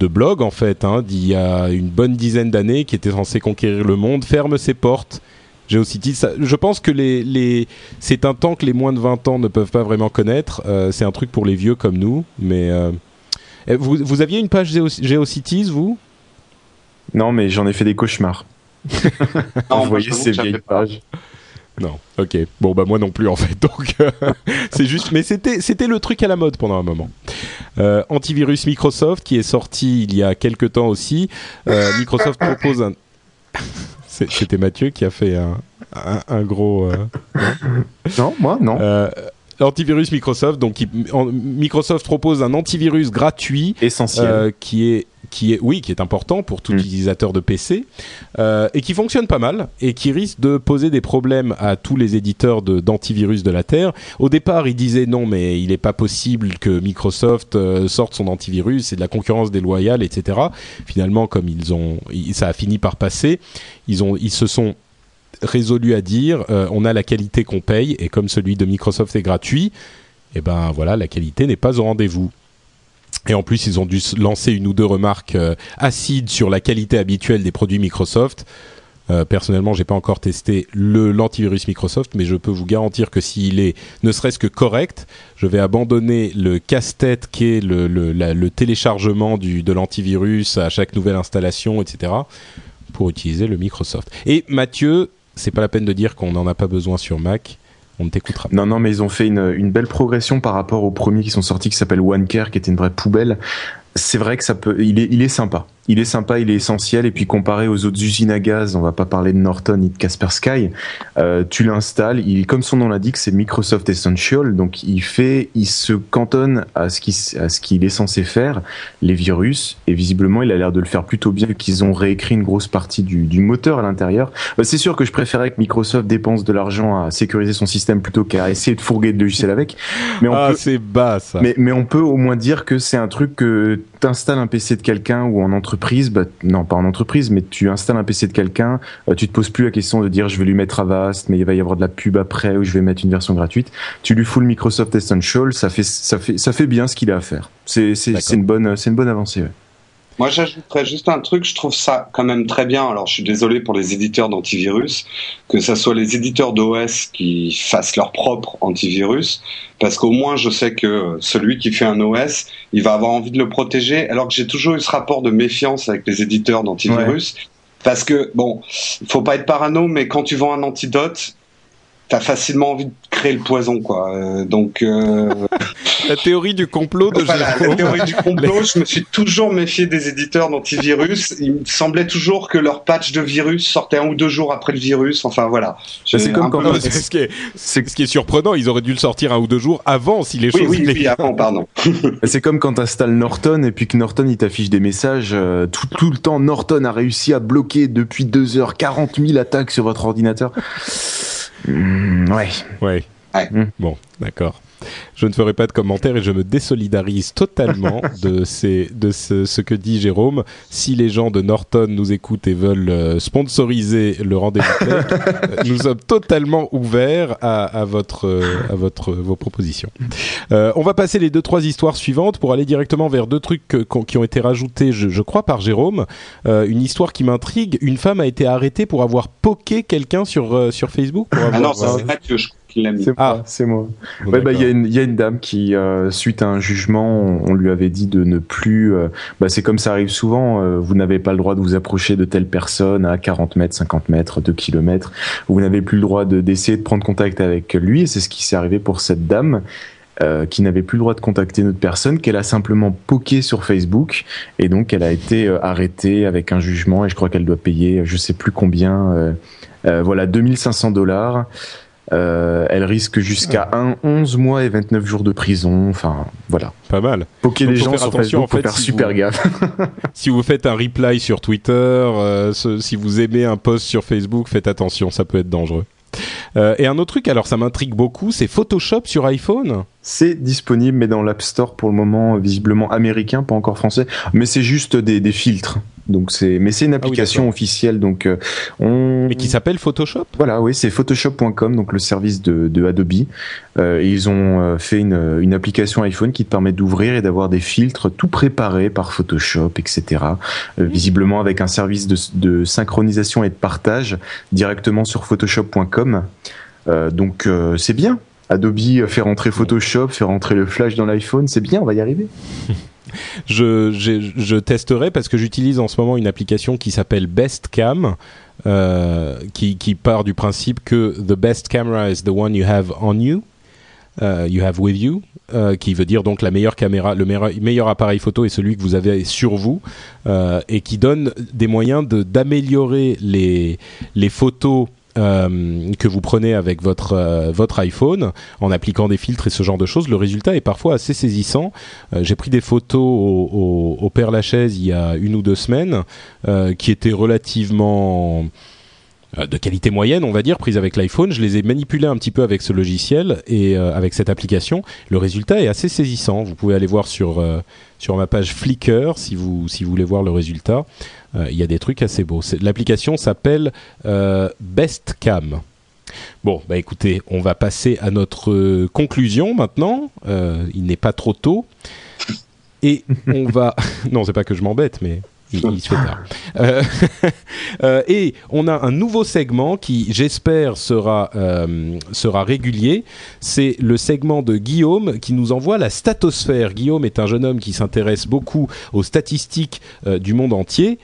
de blog, en fait, hein, d'il y a une bonne dizaine d'années, qui était censé conquérir le monde, ferme ses portes. GeoCities, ça- je pense que les, les, c'est un temps que les moins de 20 ans ne peuvent pas vraiment connaître. Euh, c'est un truc pour les vieux comme nous, mais... euh, eh, vous, vous aviez une page Geo- GeoCities, vous? Non, mais j'en ai fait des cauchemars. Non, voyais j'avoue ces vieilles pages. Non, ok. Bon bah moi non plus en fait. <laughs> Donc euh, c'est juste, mais c'était c'était le truc à la mode pendant un moment. Euh, antivirus Microsoft qui est sorti il y a quelques temps aussi. Euh, Microsoft propose un. <laughs> C'était Mathieu qui a fait un, un, un gros. euh, Non, moi, non. Euh, Antivirus Microsoft, donc qui- en- Microsoft propose un antivirus gratuit Essentiel. euh, qui est qui est oui qui est important pour tout Mm. utilisateur de PC euh, et qui fonctionne pas mal et qui risque de poser des problèmes à tous les éditeurs de- d'antivirus de, la terre. Au départ, ils disaient non mais il n'est pas possible que Microsoft euh, sorte son antivirus, c'est de la concurrence déloyale, etc. Finalement, comme ils ont, ça a fini par passer, ils ont ils se sont résolus à dire euh, on a la qualité qu'on paye et comme celui de Microsoft est gratuit, et ben voilà la qualité n'est pas au rendez-vous. Et en plus, ils ont dû lancer une ou deux remarques acides sur la qualité habituelle des produits Microsoft. Euh, personnellement, j'ai pas encore testé le l'antivirus Microsoft, mais je peux vous garantir que s'il est ne serait-ce que correct, je vais abandonner le casse-tête qui est le, le, le téléchargement du, de l'antivirus à chaque nouvelle installation, etc., pour utiliser le Microsoft. Et Mathieu, c'est pas la peine de dire qu'on n'en a pas besoin sur Mac. On t'écoutera. Non, non, mais ils ont fait une, une, belle progression par rapport aux premiers qui sont sortis, qui s'appelle OneCare, qui était une vraie poubelle. C'est vrai que ça peut, il est, il est sympa il est sympa, il est essentiel. Et puis comparé aux autres usines à gaz, on va pas parler de Norton ni de Kaspersky, euh, tu l'installes. Il, comme son nom l'indique, c'est Microsoft Essential. Donc il fait, il se cantonne à ce qu'il à ce qu'il est censé faire, les virus. Et visiblement, il a l'air de le faire plutôt bien, vu qu'ils ont réécrit une grosse partie du, du moteur à l'intérieur. Bah, c'est sûr que je préférais que Microsoft dépense de l'argent à sécuriser son système plutôt qu'à essayer de fourguer de logiciels avec. Mais on ah, c'est bas ça. Mais, mais on peut au moins dire que c'est un truc que t'installes un PC de quelqu'un ou en entreprise entreprise, bah, non pas en entreprise, mais tu installes un PC de quelqu'un, euh, tu te poses plus la question de dire je vais lui mettre Avast, mais il va y avoir de la pub après ou je vais mettre une version gratuite. Tu lui fous le Microsoft Essential, ça fait ça fait ça fait bien ce qu'il a à faire. C'est c'est une bonne c'est une bonne avancée. Moi, j'ajouterais juste un truc. Je trouve ça quand même très bien. Alors, je suis désolé pour les éditeurs d'antivirus, que ce soit les éditeurs d'OS qui fassent leur propre antivirus, parce qu'au moins, je sais que celui qui fait un OS, il va avoir envie de le protéger. Alors que j'ai toujours eu ce rapport de méfiance avec les éditeurs d'antivirus. Parce que, bon, il faut pas être parano, mais quand tu vends un antidote, t'as facilement envie de créer le poison, quoi. Euh, donc euh... la théorie du complot de voilà, La théorie du complot, je me suis toujours méfié des éditeurs d'antivirus. Il me semblait toujours que leur patch de virus sortait un ou deux jours après le virus. Enfin voilà. C'est comme quand peu... <laughs> ce, qui est, ce qui est surprenant. Ils auraient dû le sortir un ou deux jours avant si les oui, choses. Oui, oui, avant, pardon. <laughs> c'est comme quand t'installes Norton et puis que Norton il t'affiche des messages euh, tout, tout le temps. Norton a réussi à bloquer depuis deux heures 40 000 attaques sur votre ordinateur. Mmh, ouais. Ouais. ouais. Bon, d'accord je ne ferai pas de commentaires et je me désolidarise totalement <laughs> de, ces, de ce, ce, que dit Jérôme. Si les gens de Norton nous écoutent et veulent euh, sponsoriser le rendez-vous tech, <laughs> euh, nous sommes totalement ouverts à, à votre, euh, à votre, vos propositions. Euh, on va passer les deux trois histoires suivantes pour aller directement vers deux trucs que, qui ont été rajoutés, je, je crois, par Jérôme. Euh, une histoire qui m'intrigue. Une femme a été arrêtée pour avoir poké quelqu'un sur sur Facebook. Pour avoir, ah non, ça c'est Mathieu. Je c'est ah, c'est moi. Ouais, bah il y a une il y a une dame qui euh, suite à un jugement, on, lui avait dit de ne plus. Euh, bah c'est comme ça arrive souvent. Euh, vous n'avez pas le droit de vous approcher de telle personne à 40 mètres, 50 mètres, 2 kilomètres. Vous n'avez plus le droit de d'essayer de prendre contact avec lui. Et c'est ce qui s'est arrivé pour cette dame. qui n'avait plus le droit de contacter notre personne, qu'elle a simplement poké sur Facebook, et donc elle a été arrêtée avec un jugement, et je crois qu'elle doit payer, je sais plus combien, voilà, 2500 dollars. Euh, elle risque jusqu'à 1, 11 mois et 29 jours de prison. Enfin, voilà. Pas mal. Poker les gens sur Facebook, en fait, faut faire super gaffe. <laughs> si vous faites un reply sur Twitter, euh, si vous aimez un post sur Facebook, faites attention, ça peut être dangereux. Euh, et un autre truc, alors ça m'intrigue beaucoup, c'est Photoshop sur iPhone. C'est disponible, mais dans l'App Store pour le moment, visiblement américain, pas encore français. Mais c'est juste des, des filtres. Donc c'est, mais c'est une ah application officielle. Donc euh, on. Mais qui s'appelle Photoshop? Voilà, oui, c'est Photoshop.com, donc le service de, de Adobe. Euh, ils ont euh, fait une, une application iPhone qui te permet d'ouvrir et d'avoir des filtres tout préparés par Photoshop, etc. Euh, visiblement avec un service de, de, synchronisation et de partage directement sur Photoshop.com. donc c'est bien. Adobe fait rentrer Photoshop, fait rentrer le Flash dans l'iPhone, c'est bien, on va y arriver. <laughs> je, je, testerai parce que j'utilise en ce moment une application qui s'appelle Best Cam. Euh, qui, qui, part du principe que the best camera is the one you have on you, uh, you have with you, uh, qui veut dire donc la meilleure caméra, le meilleur, meilleur, appareil photo est celui que vous avez sur vous, uh, et qui donne des moyens d'améliorer les, les photos euh, que vous prenez avec votre euh, votre iPhone en appliquant des filtres et ce genre de choses, le résultat est parfois assez saisissant. Euh, j'ai pris des photos au, au, au, Père Lachaise il y a une ou deux semaines qui étaient relativement de qualité moyenne, on va dire, prises avec l'iPhone. Je les ai manipulées un petit peu avec ce logiciel et avec cette application. Le résultat est assez saisissant. Vous pouvez aller voir sur sur ma page Flickr si vous si vous voulez voir le résultat. Euh, il y a des trucs assez beaux. L'application s'appelle euh, Bestcam. Bon, bah écoutez, on va passer à notre euh, conclusion maintenant. il n'est pas trop tôt. Et on va. <laughs> Non, c'est pas que je m'embête, mais il, il se fait tard. Euh, <laughs> euh, et on a un nouveau segment qui, j'espère, sera, euh, sera régulier. C'est le segment de Guillaume qui nous envoie la statosphère. Guillaume est un jeune homme qui s'intéresse beaucoup aux statistiques du monde entier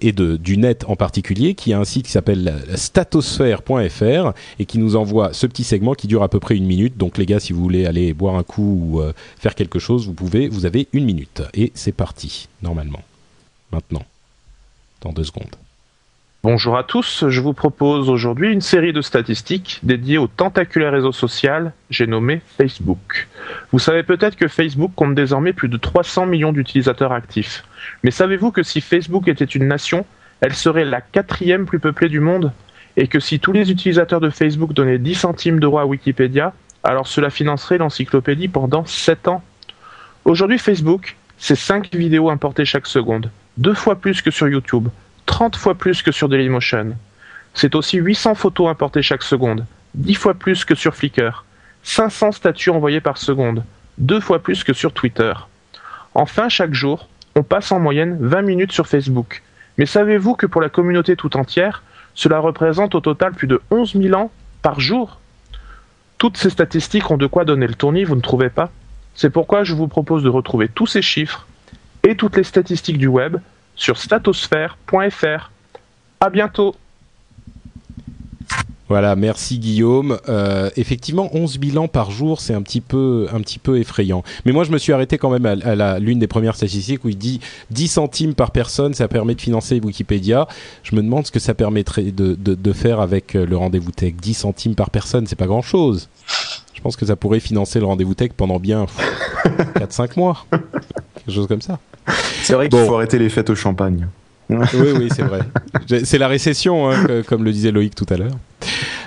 et de, du net en particulier, qui a un site qui s'appelle statosphère.fr et qui nous envoie ce petit segment qui dure à peu près une minute. Donc les gars, si vous voulez aller boire un coup ou euh, faire quelque chose, vous pouvez, vous avez une minute. Et c'est parti, normalement. Maintenant. Dans deux secondes. Bonjour à tous, je vous propose aujourd'hui une série de statistiques dédiées au tentaculaire réseau social, j'ai nommé Facebook. Vous savez peut-être que Facebook compte désormais plus de 300 millions d'utilisateurs actifs. Mais savez-vous que si Facebook était une nation, elle serait la quatrième plus peuplée du monde? Et que si tous les utilisateurs de Facebook donnaient 10 centimes d'euros à Wikipédia, alors cela financerait l'encyclopédie pendant 7 ans? Aujourd'hui Facebook, c'est 5 vidéos importées chaque seconde, deux fois plus que sur YouTube, 30 fois plus que sur Dailymotion. C'est aussi 800 photos importées chaque seconde, 10 fois plus que sur Flickr, 500 statuts envoyés par seconde, deux fois plus que sur Twitter. Enfin, chaque jour, on passe en moyenne 20 minutes sur Facebook. Mais savez-vous que pour la communauté tout entière, cela représente au total plus de 11 000 ans par jour? Toutes ces statistiques ont de quoi donner le tournis, vous ne trouvez pas? C'est pourquoi je vous propose de retrouver tous ces chiffres et toutes les statistiques du web sur statosphère.fr. À bientôt. Voilà, merci Guillaume. Euh, effectivement, 11 000 ans par jour, c'est un petit peu, un petit peu effrayant. Mais moi, je me suis arrêté quand même à, l'une des premières statistiques où il dit 10 centimes par personne, ça permet de financer Wikipédia. Je me demande ce que ça permettrait de, de, de faire avec euh, le rendez-vous tech. 10 centimes par personne, c'est pas grand-chose. Je pense que ça pourrait financer le rendez-vous tech pendant bien 4-5 mois. <laughs> Quelque chose comme ça. C'est vrai qu'il Bon. faut arrêter les fêtes au champagne. Oui, oui, c'est vrai. C'est la récession, hein, que- comme le disait Loïc tout à l'heure.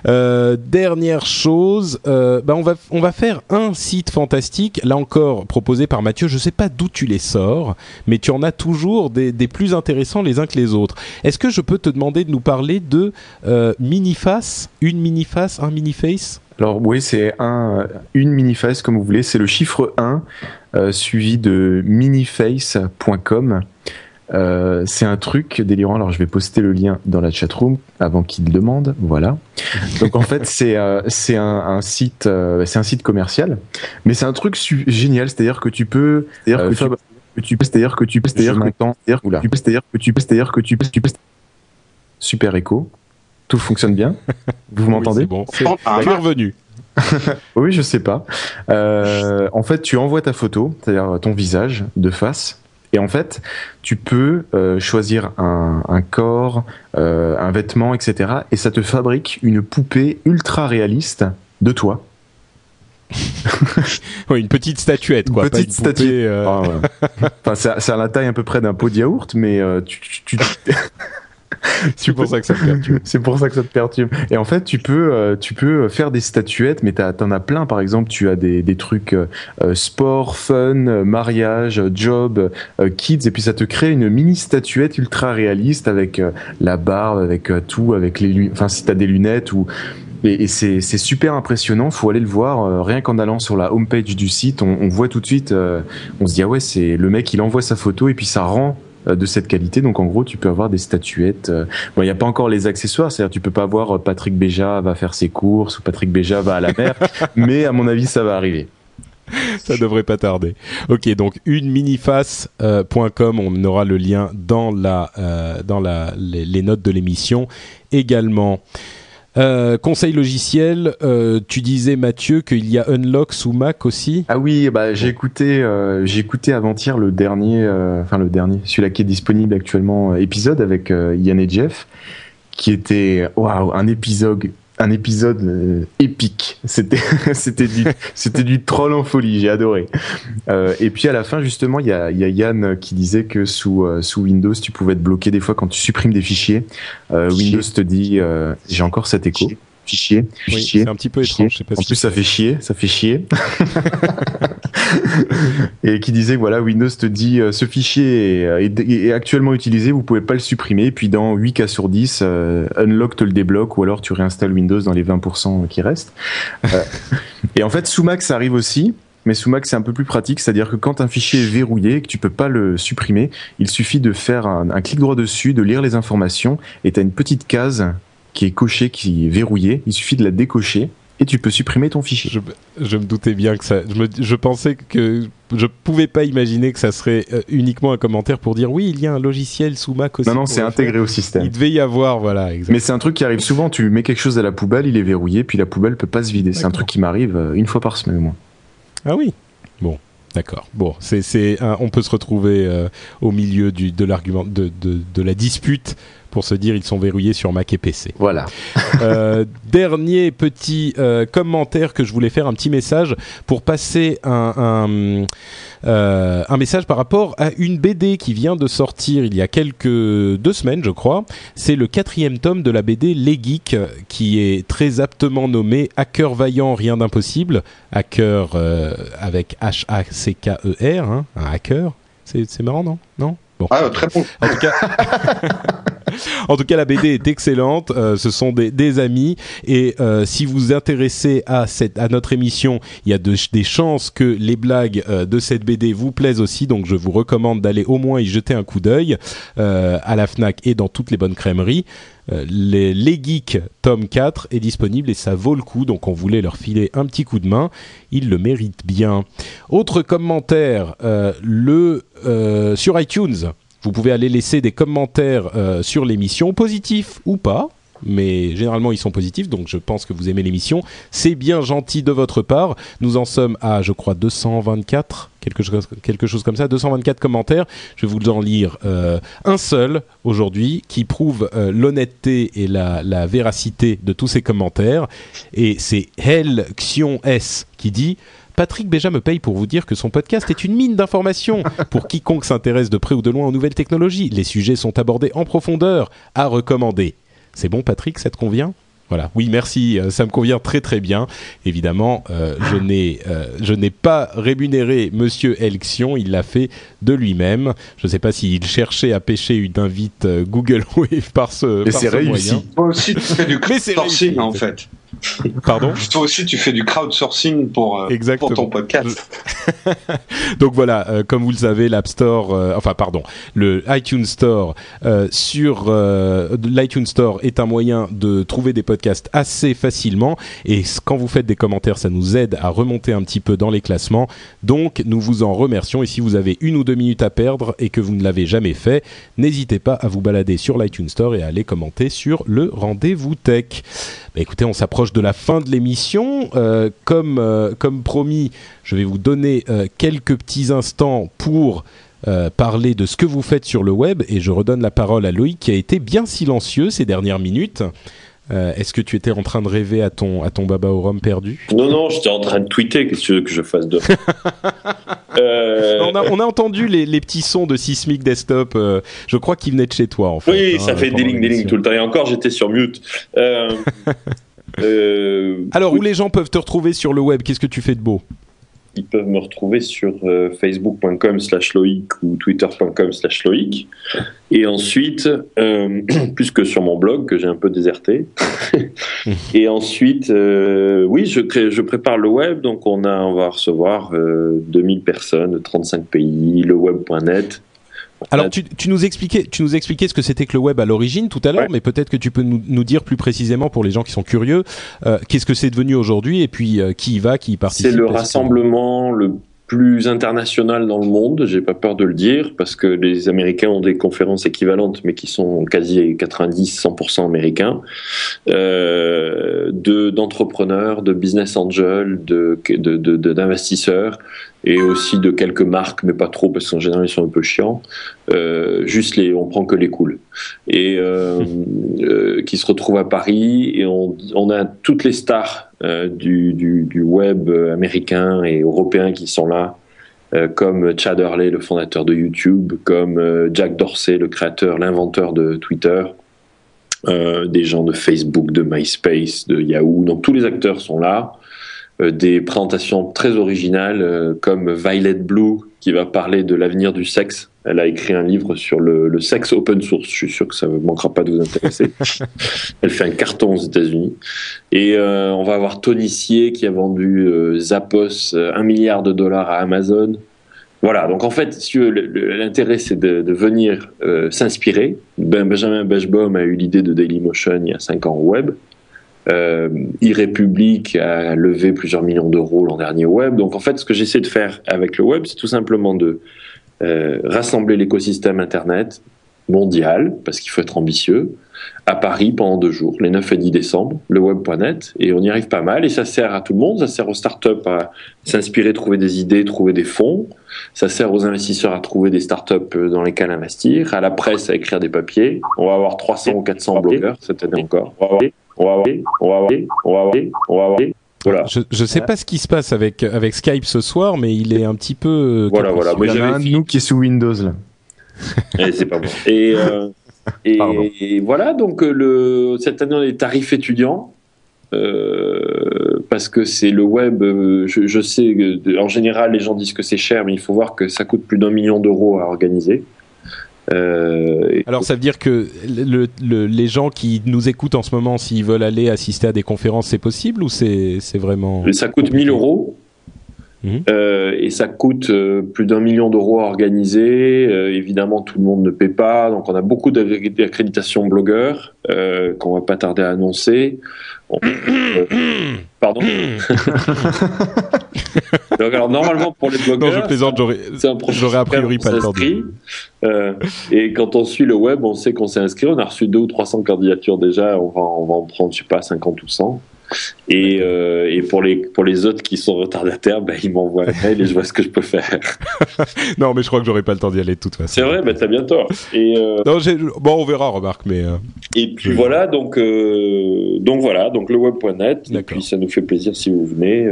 Euh, dernière chose, euh, bah on va on va faire un site fantastique. Là encore proposé par Mathieu. Je sais pas d'où tu les sors, mais tu en as toujours des, des plus intéressants les uns que les autres. Est-ce que je peux te demander de nous parler de euh, mini-face, une mini-face, un mini-face? Alors oui, c'est un, une mini-face comme vous voulez. C'est le chiffre 1 euh, suivi de miniface.com. Euh, c'est un truc délirant. Alors je vais poster le lien dans la chatroom avant qu'il demande. Voilà. Donc en fait c'est euh, c'est un, un site euh, c'est un site commercial, mais c'est un truc génial. C'est-à-dire que tu peux c'est-à-dire que, tu, que tu peux c'est-à-dire que tu peux c'est-à-dire que c'est-à-dire que tu peux c'est-à-dire que tu peux c'est-à-dire que tu peux tu peux super écho. Tout fonctionne bien. Vous Oui, m'entendez bon. C'est revenu. <laughs> oui, je sais pas. Euh, en fait, tu envoies ta photo, c'est-à-dire ton visage de face, et en fait, tu peux euh, choisir un, un corps, euh, un vêtement, etc. Et ça te fabrique une poupée ultra réaliste de toi. <laughs> Ouais, une petite statuette, quoi. Une petite une poupée, Ah, ouais. enfin, c'est à- c'est à la taille à peu près d'un pot de yaourt, mais tu, tu, tu- <laughs> C'est pour ça que ça me perturbe. <laughs> C'est pour ça que ça te perturbe. Et en fait, tu peux, euh, tu peux faire des statuettes, mais t'en as plein. Par exemple, tu as des, trucs euh, euh, sport, fun, euh, mariage, euh, job, euh, kids, et puis ça te crée une mini statuette ultra réaliste avec euh, la barbe, avec euh, tout, avec les. Enfin, si t'as des lunettes ou et, c'est super impressionnant. Faut aller le voir. euh, rien qu'en allant sur la homepage du site, on, voit tout de suite. euh, on se dit ah ouais, c'est le mec. Il envoie sa photo et puis ça rend euh, de cette qualité. Donc en gros, tu peux avoir des statuettes. euh, Bon, il n'y a pas encore les accessoires, c'est-à-dire tu peux pas avoir euh, Patrick Béja va faire ses courses ou Patrick Béja va à la mer, <laughs> mais à mon avis ça va arriver. Ça devrait pas tarder. Ok, donc une miniface.com, on aura le lien dans la euh, dans la les, les notes de l'émission également. Euh, conseil logiciel, euh, tu disais Mathieu qu'il y a Unlock sous Mac aussi? Ah oui, bah j'ai écouté, euh, j'ai écouté avant-hier le dernier, enfin le dernier, celui-là qui est disponible actuellement, épisode avec Yann et Jeff, qui était, waouh, un épisode, un épisode euh, épique. C'était, <laughs> c'était du, c'était du troll en folie. J'ai adoré. Euh, et puis à la fin, justement, il y a, y a Yann qui disait que sous euh, sous Windows, tu pouvais être bloqué des fois quand tu supprimes des fichiers. Fichier. Windows te dit, j'ai encore cet écho. Fichier, Oui, fichier. c'est un petit peu Chier. étrange. Je sais pas En si plus, ça fait chier, ça fait chier. <laughs> et qui disait voilà, Windows te dit euh, ce fichier est, est- est actuellement utilisé, vous pouvez pas le supprimer. Et puis dans 8 cas sur 10, euh, Unlock te le débloque ou alors tu réinstalles Windows dans les 20% qui restent. Euh, <laughs> et en fait, sous Mac, ça arrive aussi. mais sous Mac c'est un peu plus pratique, c'est-à-dire que quand un fichier est verrouillé et que tu peux pas le supprimer, il suffit de faire un, un clic droit dessus, de lire les informations, et tu as une petite case qui est cochée, qui est verrouillée, il suffit de la décocher, et tu peux supprimer ton fichier. Je, je me doutais bien que ça. Je, me, je pensais que je pouvais pas imaginer que ça serait euh, uniquement un commentaire pour dire oui, il y a un logiciel sous Mac aussi. Non, non, c'est intégré au système. Il devait y avoir, voilà. Exactement. Mais c'est un truc qui arrive souvent, tu mets quelque chose à la poubelle, il est verrouillé, puis la poubelle peut pas se vider. C'est un truc qui m'arrive euh, une fois par semaine au moins. Ah oui. Bon, d'accord. Bon, c'est on peut se retrouver euh, au milieu du de l'argument de, de de la dispute pour se dire ils sont verrouillés sur Mac et PC. Voilà. Euh, <laughs> dernier petit euh, commentaire que je voulais faire, un petit message pour passer un, un, euh, un message par rapport à une BD qui vient de sortir il y a quelques deux semaines, je crois. C'est le quatrième tome de la BD Les Geeks, qui est très aptement nommé Hacker vaillant, rien d'impossible. Hacker euh, avec H-A-C-K-E-R, hein, un hacker. C'est c'est marrant, non? Non? Bon. Ah, très bon. En tout cas, <laughs> <laughs> en tout cas, la BD est excellente. Euh, ce sont des, amis et euh, si vous vous intéressez à cette à notre émission, il y a de- des chances que les blagues euh, de cette BD vous plaisent aussi. Donc, je vous recommande d'aller au moins y jeter un coup d'œil à la Fnac et dans toutes les bonnes crèmeries. Les, les Geeks tome 4 est disponible et ça vaut le coup, donc on voulait leur filer un petit coup de main. Ils le méritent bien. Autre commentaire, le sur iTunes, vous pouvez aller laisser des commentaires euh, sur l'émission, positifs ou pas. Mais généralement ils sont positifs, donc je pense que vous aimez l'émission. C'est bien gentil de votre part. Nous en sommes à, je crois, 224, quelque chose, quelque chose comme ça, 224 commentaires. Je vais vous en lire euh, un seul aujourd'hui qui prouve euh, l'honnêteté et la, la véracité de tous ces commentaires. Et c'est Hel Xion S qui dit Patrick Béja me paye pour vous dire que son podcast est une mine d'informations pour quiconque s'intéresse de près ou de loin aux nouvelles technologies. Les sujets sont abordés en profondeur, à recommander. C'est bon, Patrick, ça te convient? Voilà. Oui, merci. euh, Ça me convient très très bien. Évidemment, euh, je n'ai euh, je n'ai pas rémunéré Monsieur Elxion. Il l'a fait de lui-même. Je ne sais pas s'il cherchait à pêcher une invite Google <laughs> Wave par ce. Mais par c'est ce réussi. moyen. Toi aussi, tu fais du <laughs> Mais c'est crowdsourcing, réussi. en fait. Pardon. Toi aussi, tu fais du crowdsourcing pour, euh, pour ton podcast. <laughs> Donc voilà, euh, comme vous le savez, l'App Store, euh, enfin pardon, le iTunes Store sur l'iTunes Store est un moyen de trouver des podcasts assez facilement. Et quand vous faites des commentaires, ça nous aide à remonter un petit peu dans les classements. Donc nous vous en remercions. Et si vous avez une ou deux minutes à perdre et que vous ne l'avez jamais fait, n'hésitez pas à vous balader sur l'iTunes Store et à aller commenter sur le rendez-vous tech. Bah, écoutez, on s'approche de la fin de l'émission. Euh, comme, euh, comme promis, je vais vous donner euh, quelques petits instants pour parler de ce que vous faites sur le web et je redonne la parole à Loïc qui a été bien silencieux ces dernières minutes. Est-ce que tu étais en train de rêver à ton, à ton baba au rhum perdu? Non, non, j'étais en train de tweeter. Qu'est-ce que tu veux que je fasse de <laughs> on, a, on a entendu les, les petits sons de Sismic Desktop. je crois qu'ils venaient de chez toi en fait. Oui, hein, ça fait des lignes, des lignes tout le temps. Et encore, j'étais sur mute. <laughs> Euh, Alors, où les gens peuvent te retrouver sur le web Qu'est-ce que tu fais de beau Ils peuvent me retrouver sur euh, facebook.com slash loïc ou twitter.com slash loïc. Et ensuite, euh, <clears throat> plus que sur mon blog, que j'ai un peu déserté. <laughs> et ensuite, euh, oui, je, crée, je prépare le web. Donc, on, a, on va recevoir euh, 2000 personnes de 35 pays, le web.net. Alors, tu, tu nous expliquais, tu nous expliquais ce que c'était que le web à l'origine tout à l'heure, Ouais. mais peut-être que tu peux nous, nous dire plus précisément pour les gens qui sont curieux, euh, qu'est-ce que c'est devenu aujourd'hui et puis euh, qui y va, qui y participe. C'est le rassemblement le plus international dans le monde, j'ai pas peur de le dire, parce que les Américains ont des conférences équivalentes, mais qui sont quasi 90-100% américains, euh, de d'entrepreneurs, de business angels, de de- de- d'investisseurs, et aussi de quelques marques, mais pas trop, parce qu'en général ils sont un peu chiants. Euh, juste les, on prend que les cools, et euh, <laughs> euh, qui se retrouvent à Paris, et on, on a toutes les stars du, du, web américain et européen qui sont là, euh, comme Chad Hurley, le fondateur de YouTube, comme euh, Jack Dorsey, le créateur, l'inventeur de Twitter, euh, des gens de Facebook, de MySpace, de Yahoo. Donc tous les acteurs sont là. Euh, des présentations très originales euh, comme Violet Blue qui va parler de l'avenir du sexe Elle a écrit un livre sur le, le sexe open source. Je suis sûr que ça ne manquera pas de vous intéresser. <laughs> Elle fait un carton aux États-Unis. Et euh, on va avoir Tony Sier qui a vendu euh, Zappos euh, un milliard de dollars à Amazon. Voilà, donc en fait, si l'intérêt c'est de, de venir euh, s'inspirer. Ben, Benjamin Bashbaum a eu l'idée de Dailymotion il y a 5 ans au web. Euh, a levé plusieurs millions d'euros l'an dernier au web. Donc en fait, ce que j'essaie de faire avec le web, c'est tout simplement de euh, rassembler l'écosystème Internet mondial, parce qu'il faut être ambitieux, à Paris pendant deux jours, les 9 et 10 décembre, le web.net, et on y arrive pas mal, et ça sert à tout le monde, ça sert aux startups à s'inspirer, trouver des idées, trouver des fonds, ça sert aux investisseurs à trouver des startups dans lesquelles investir, à la presse à écrire des papiers, on va avoir 300 ou 400 blogueurs cette année encore, on va avoir, on va avoir, on va avoir, on va avoir, voilà. Je, je sais pas ce qui se passe avec avec Skype ce soir, mais il est un petit peu. euh, Voilà, voilà. Moi, Il y en a j'avais un de nous qui est sous Windows là. <laughs> Et c'est pas bon. Et, euh, <laughs> et, voilà, donc euh, le, cette année, on tarifs étudiants. euh, parce que c'est le web, je, je sais, en général, les gens disent que c'est cher, mais il faut voir que ça coûte plus d'un million d'euros à organiser. Euh, Alors ça veut dire que le, le- les gens qui nous écoutent en ce moment, s'ils veulent aller assister à des conférences, c'est possible ou c'est vraiment ça coûte 1000 euros. Mhm. Euh, et ça coûte euh, plus d'un million d'euros à organiser. Euh, évidemment, tout le monde ne paie pas, donc on a beaucoup d'accré- d'accréditations blogueurs qu'on va pas tarder à annoncer. On- euh, <coughs> pardon. <coughs> donc alors normalement pour les Non, blogueurs, je plaisante. J'aurais c'est un processus j'aurais a priori pas le. Euh, et quand on suit le web, on sait qu'on s'est inscrit. On a reçu deux ou 300 candidatures déjà. On va, on va en prendre, je sais pas, 50 ou 100. Et, euh, et pour les pour les autres qui sont retardataires, ben, ils m'envoient un mail et je vois ce que je peux faire. <laughs> Non, mais je crois que j'aurais pas le temps d'y aller de toute façon. C'est vrai, ben t'as bien tort. Et euh, Non, bon, on verra, remarque, mais euh, et puis voilà, donc donc voilà, donc le web.net. Et puis ça nous fait plaisir si vous venez.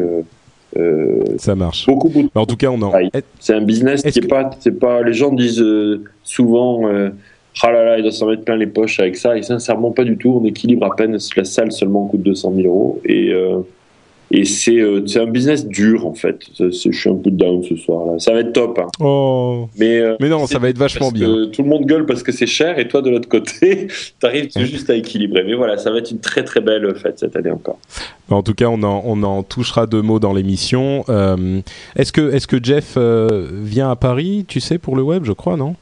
Ça marche. beaucoup beaucoup Mais en tout cas, on en. C'est un business qui est que- pas, c'est pas. Les gens disent souvent, ah là là, il doit s'en mettre plein les poches avec ça. Et sincèrement, pas du tout. On équilibre à peine. La salle seulement coûte 200 000 euros. Et euh, et c'est euh, un business dur en fait. Je suis un peu down ce soir là. Ça va être top. hein. Oh. Mais euh, Mais non, ça va être vachement bien. tout le monde gueule parce que c'est cher et toi de l'autre côté, <laughs> t'arrives juste à équilibrer. Mais voilà, ça va être une très très belle fête cette année encore. En tout cas, on en, on en touchera deux mots dans l'émission. Euh, est-ce que, est-ce que Jeff vient à Paris, tu sais, pour le web, je crois, non?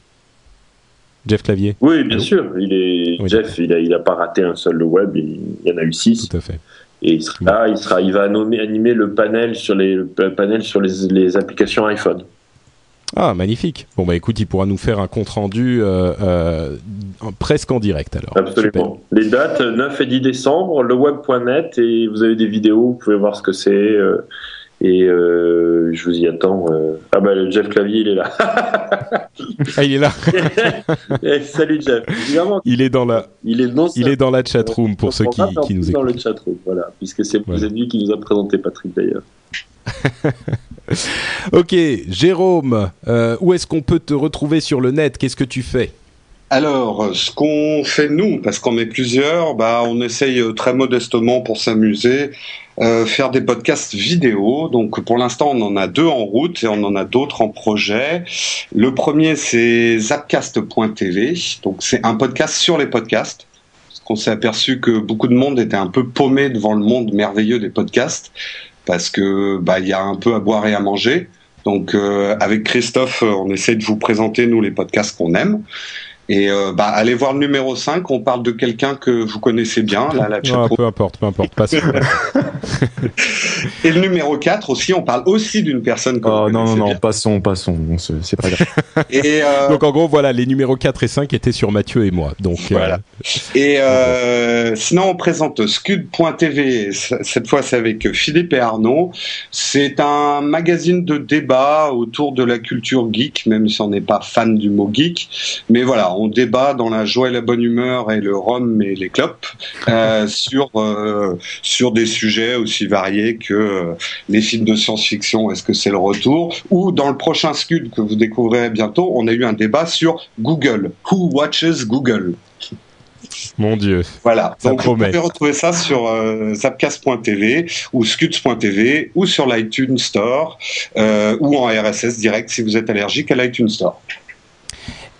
Jeff Clavier, Oui, bien sûr. Il est Oui. Jeff. Il a il a pas raté un seul le web. Il, il y en a eu six. tout à fait. Et il sera là, il sera, il va nommer, animer le panel sur les, le panel sur les, les applications iPhone. Ah, magnifique. Bon, bah écoute, il pourra nous faire un compte-rendu euh, euh, presque en direct alors. Absolument. Les dates, 9 et 10 décembre, le web.net, et vous avez des vidéos, vous pouvez voir ce que c'est. euh, et euh, je vous y attends. euh. Ah bah, le Jeff Clavier, il est là. <laughs> Ah, il est là. <laughs> Eh, salut Jeff. Évidemment, il est dans la, il est non il est dans la chatroom pour ceux qui, nous plus dans écoutent. le chatroom, voilà, puisque c'est lui qui nous a présenté Patrick d'ailleurs. <laughs> Ok, Jérôme, euh, où est-ce qu'on peut te retrouver sur le net? Qu'est-ce que tu fais? Alors, ce qu'on fait nous, parce qu'on est plusieurs, bah, on essaye très modestement pour s'amuser, euh, faire des podcasts vidéo. Donc, pour l'instant, on en a deux en route et on en a d'autres en projet. Le premier, c'est zapcast.tv. Donc, c'est un podcast sur les podcasts. Parce qu'on s'est aperçu que beaucoup de monde était un peu paumé devant le monde merveilleux des podcasts. Parce que, bah, il y a un peu à boire et à manger. Donc, euh, avec Christophe, on essaie de vous présenter, nous, les podcasts qu'on aime. Et euh, bah, allez voir le numéro 5, on parle de quelqu'un que vous connaissez bien, là, la Ah. Peu importe, peu importe. Passe. <laughs> Et le numéro 4 aussi, on parle aussi d'une personne que Oh vous non, non, non, passons, passons. C'est pas grave. <laughs> Et, euh, Donc en gros, voilà, les numéros 4 et 5 étaient sur Mathieu et moi. Donc euh, Voilà. et euh, sinon, on présente Scud.tv. Cette fois, c'est avec Philippe et Arnaud. C'est un magazine de débat autour de la culture geek, même si on n'est pas fan du mot geek. Mais voilà, on débat dans la joie et la bonne humeur et le rhum et les clopes euh, <laughs> sur euh, sur des sujets aussi variés que euh, les films de science-fiction. Est-ce que c'est le retour Ou dans le prochain Scud que vous découvrirez bientôt, on a eu un débat sur Google. Who watches Google? Mon Dieu. Voilà. Ça Donc promet. vous pouvez retrouver ça sur euh, zapcast.tv ou scuds.tv ou sur l'iTunes Store euh, ou en RSS direct si vous êtes allergique à l'iTunes Store.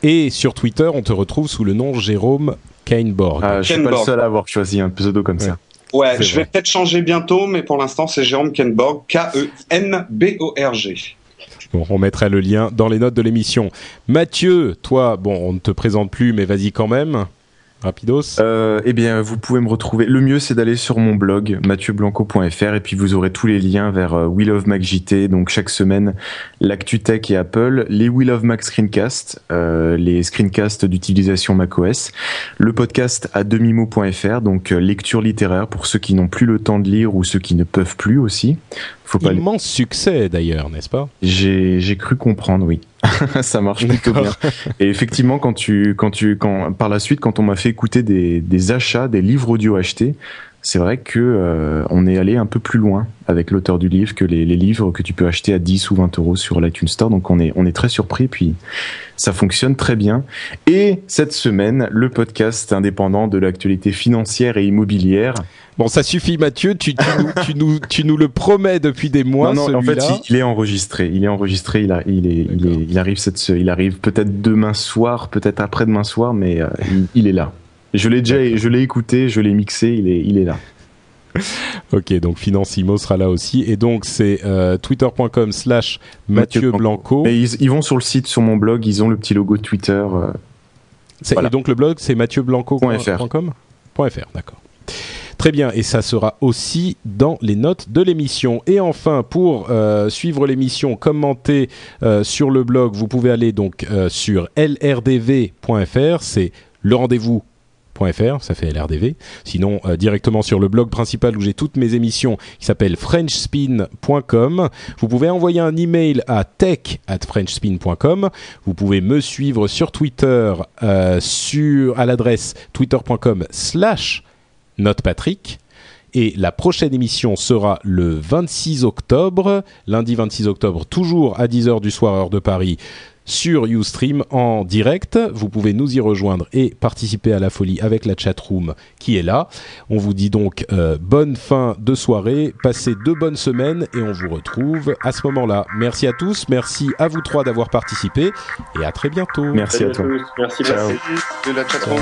Et sur Twitter, on te retrouve sous le nom Jérôme Kainborg. Ah, je suis pas le seul à avoir choisi un pseudo comme ça. Ouais, je vais peut-être changer bientôt, mais pour l'instant, c'est Jérôme Kenborg, K-E-N-B-O-R-G. Bon, on mettra le lien dans les notes de l'émission. Mathieu, toi, bon, on ne te présente plus, mais vas-y quand même. Rapidos euh, Eh bien, vous pouvez me retrouver. Le mieux, c'est d'aller sur mon blog mathieuBlanco.fr et puis vous aurez tous les liens vers euh, We Love Mac JT. Donc chaque semaine, l'actu tech et Apple, les We Love Mac screencasts, euh, les screencasts d'utilisation macOS, le podcast à demimo.fr, donc lecture littéraire pour ceux qui n'ont plus le temps de lire ou ceux qui ne peuvent plus aussi. Faut pas Immense succès d'ailleurs, n'est-ce pas? J'ai cru comprendre, oui. <laughs> ça marche plutôt bien. Et effectivement, quand tu, quand tu, quand par la suite, quand on m'a fait écouter des, des achats, des livres audio achetés, c'est vrai que euh, on est allé un peu plus loin avec l'auteur du livre que les, les, livres que tu peux acheter à 10 ou 20 euros sur l'iTunes Store. Donc on est on est très surpris. Puis ça fonctionne très bien. Et cette semaine, le podcast indépendant de l'actualité financière et immobilière. Bon, ça suffit, Mathieu. Tu, tu, nous, tu, nous, tu nous le promets depuis des mois. Non, non, en fait, il, est enregistré. Il est enregistré. Il, a, il, est, il, est, il arrive cette, il arrive peut-être demain soir, peut-être après demain soir, mais euh, il est là. Je l'ai déjà, je l'ai écouté, je l'ai mixé, il est, il est là. <laughs> ok, donc Financimo sera là aussi. Et donc, c'est euh, twitter.com slash Mathieu Blanco. Et ils, ils, vont sur le site, sur mon blog, ils ont le petit logo de Twitter. Euh, voilà. Et donc, le blog, c'est mathieuBlanco.fr. .fr, d'accord. Très bien, et ça sera aussi dans les notes de l'émission. Et enfin, pour euh, suivre l'émission, commenter euh, sur le blog, vous pouvez aller donc euh, sur lrdv.fr, c'est le rendez-vous ça fait LRDV. Sinon, euh, directement sur le blog principal où j'ai toutes mes émissions, qui s'appelle frenchspin.com. Vous pouvez envoyer un email à tech at frenchspin.com. Vous pouvez me suivre sur Twitter euh, à l'adresse twitter.com slash notepatrick. Et la prochaine émission sera le 26 octobre, lundi 26 octobre, toujours à 10h du soir, heure de Paris, sur Ustream en direct. Vous pouvez nous y rejoindre et participer à la folie avec la chatroom qui est là. On vous dit donc euh, bonne fin de soirée, passez deux bonnes semaines et on vous retrouve à ce moment-là. Merci à tous, merci à vous trois d'avoir participé et à très bientôt. Merci à, à toi. Merci, merci de la chatroom.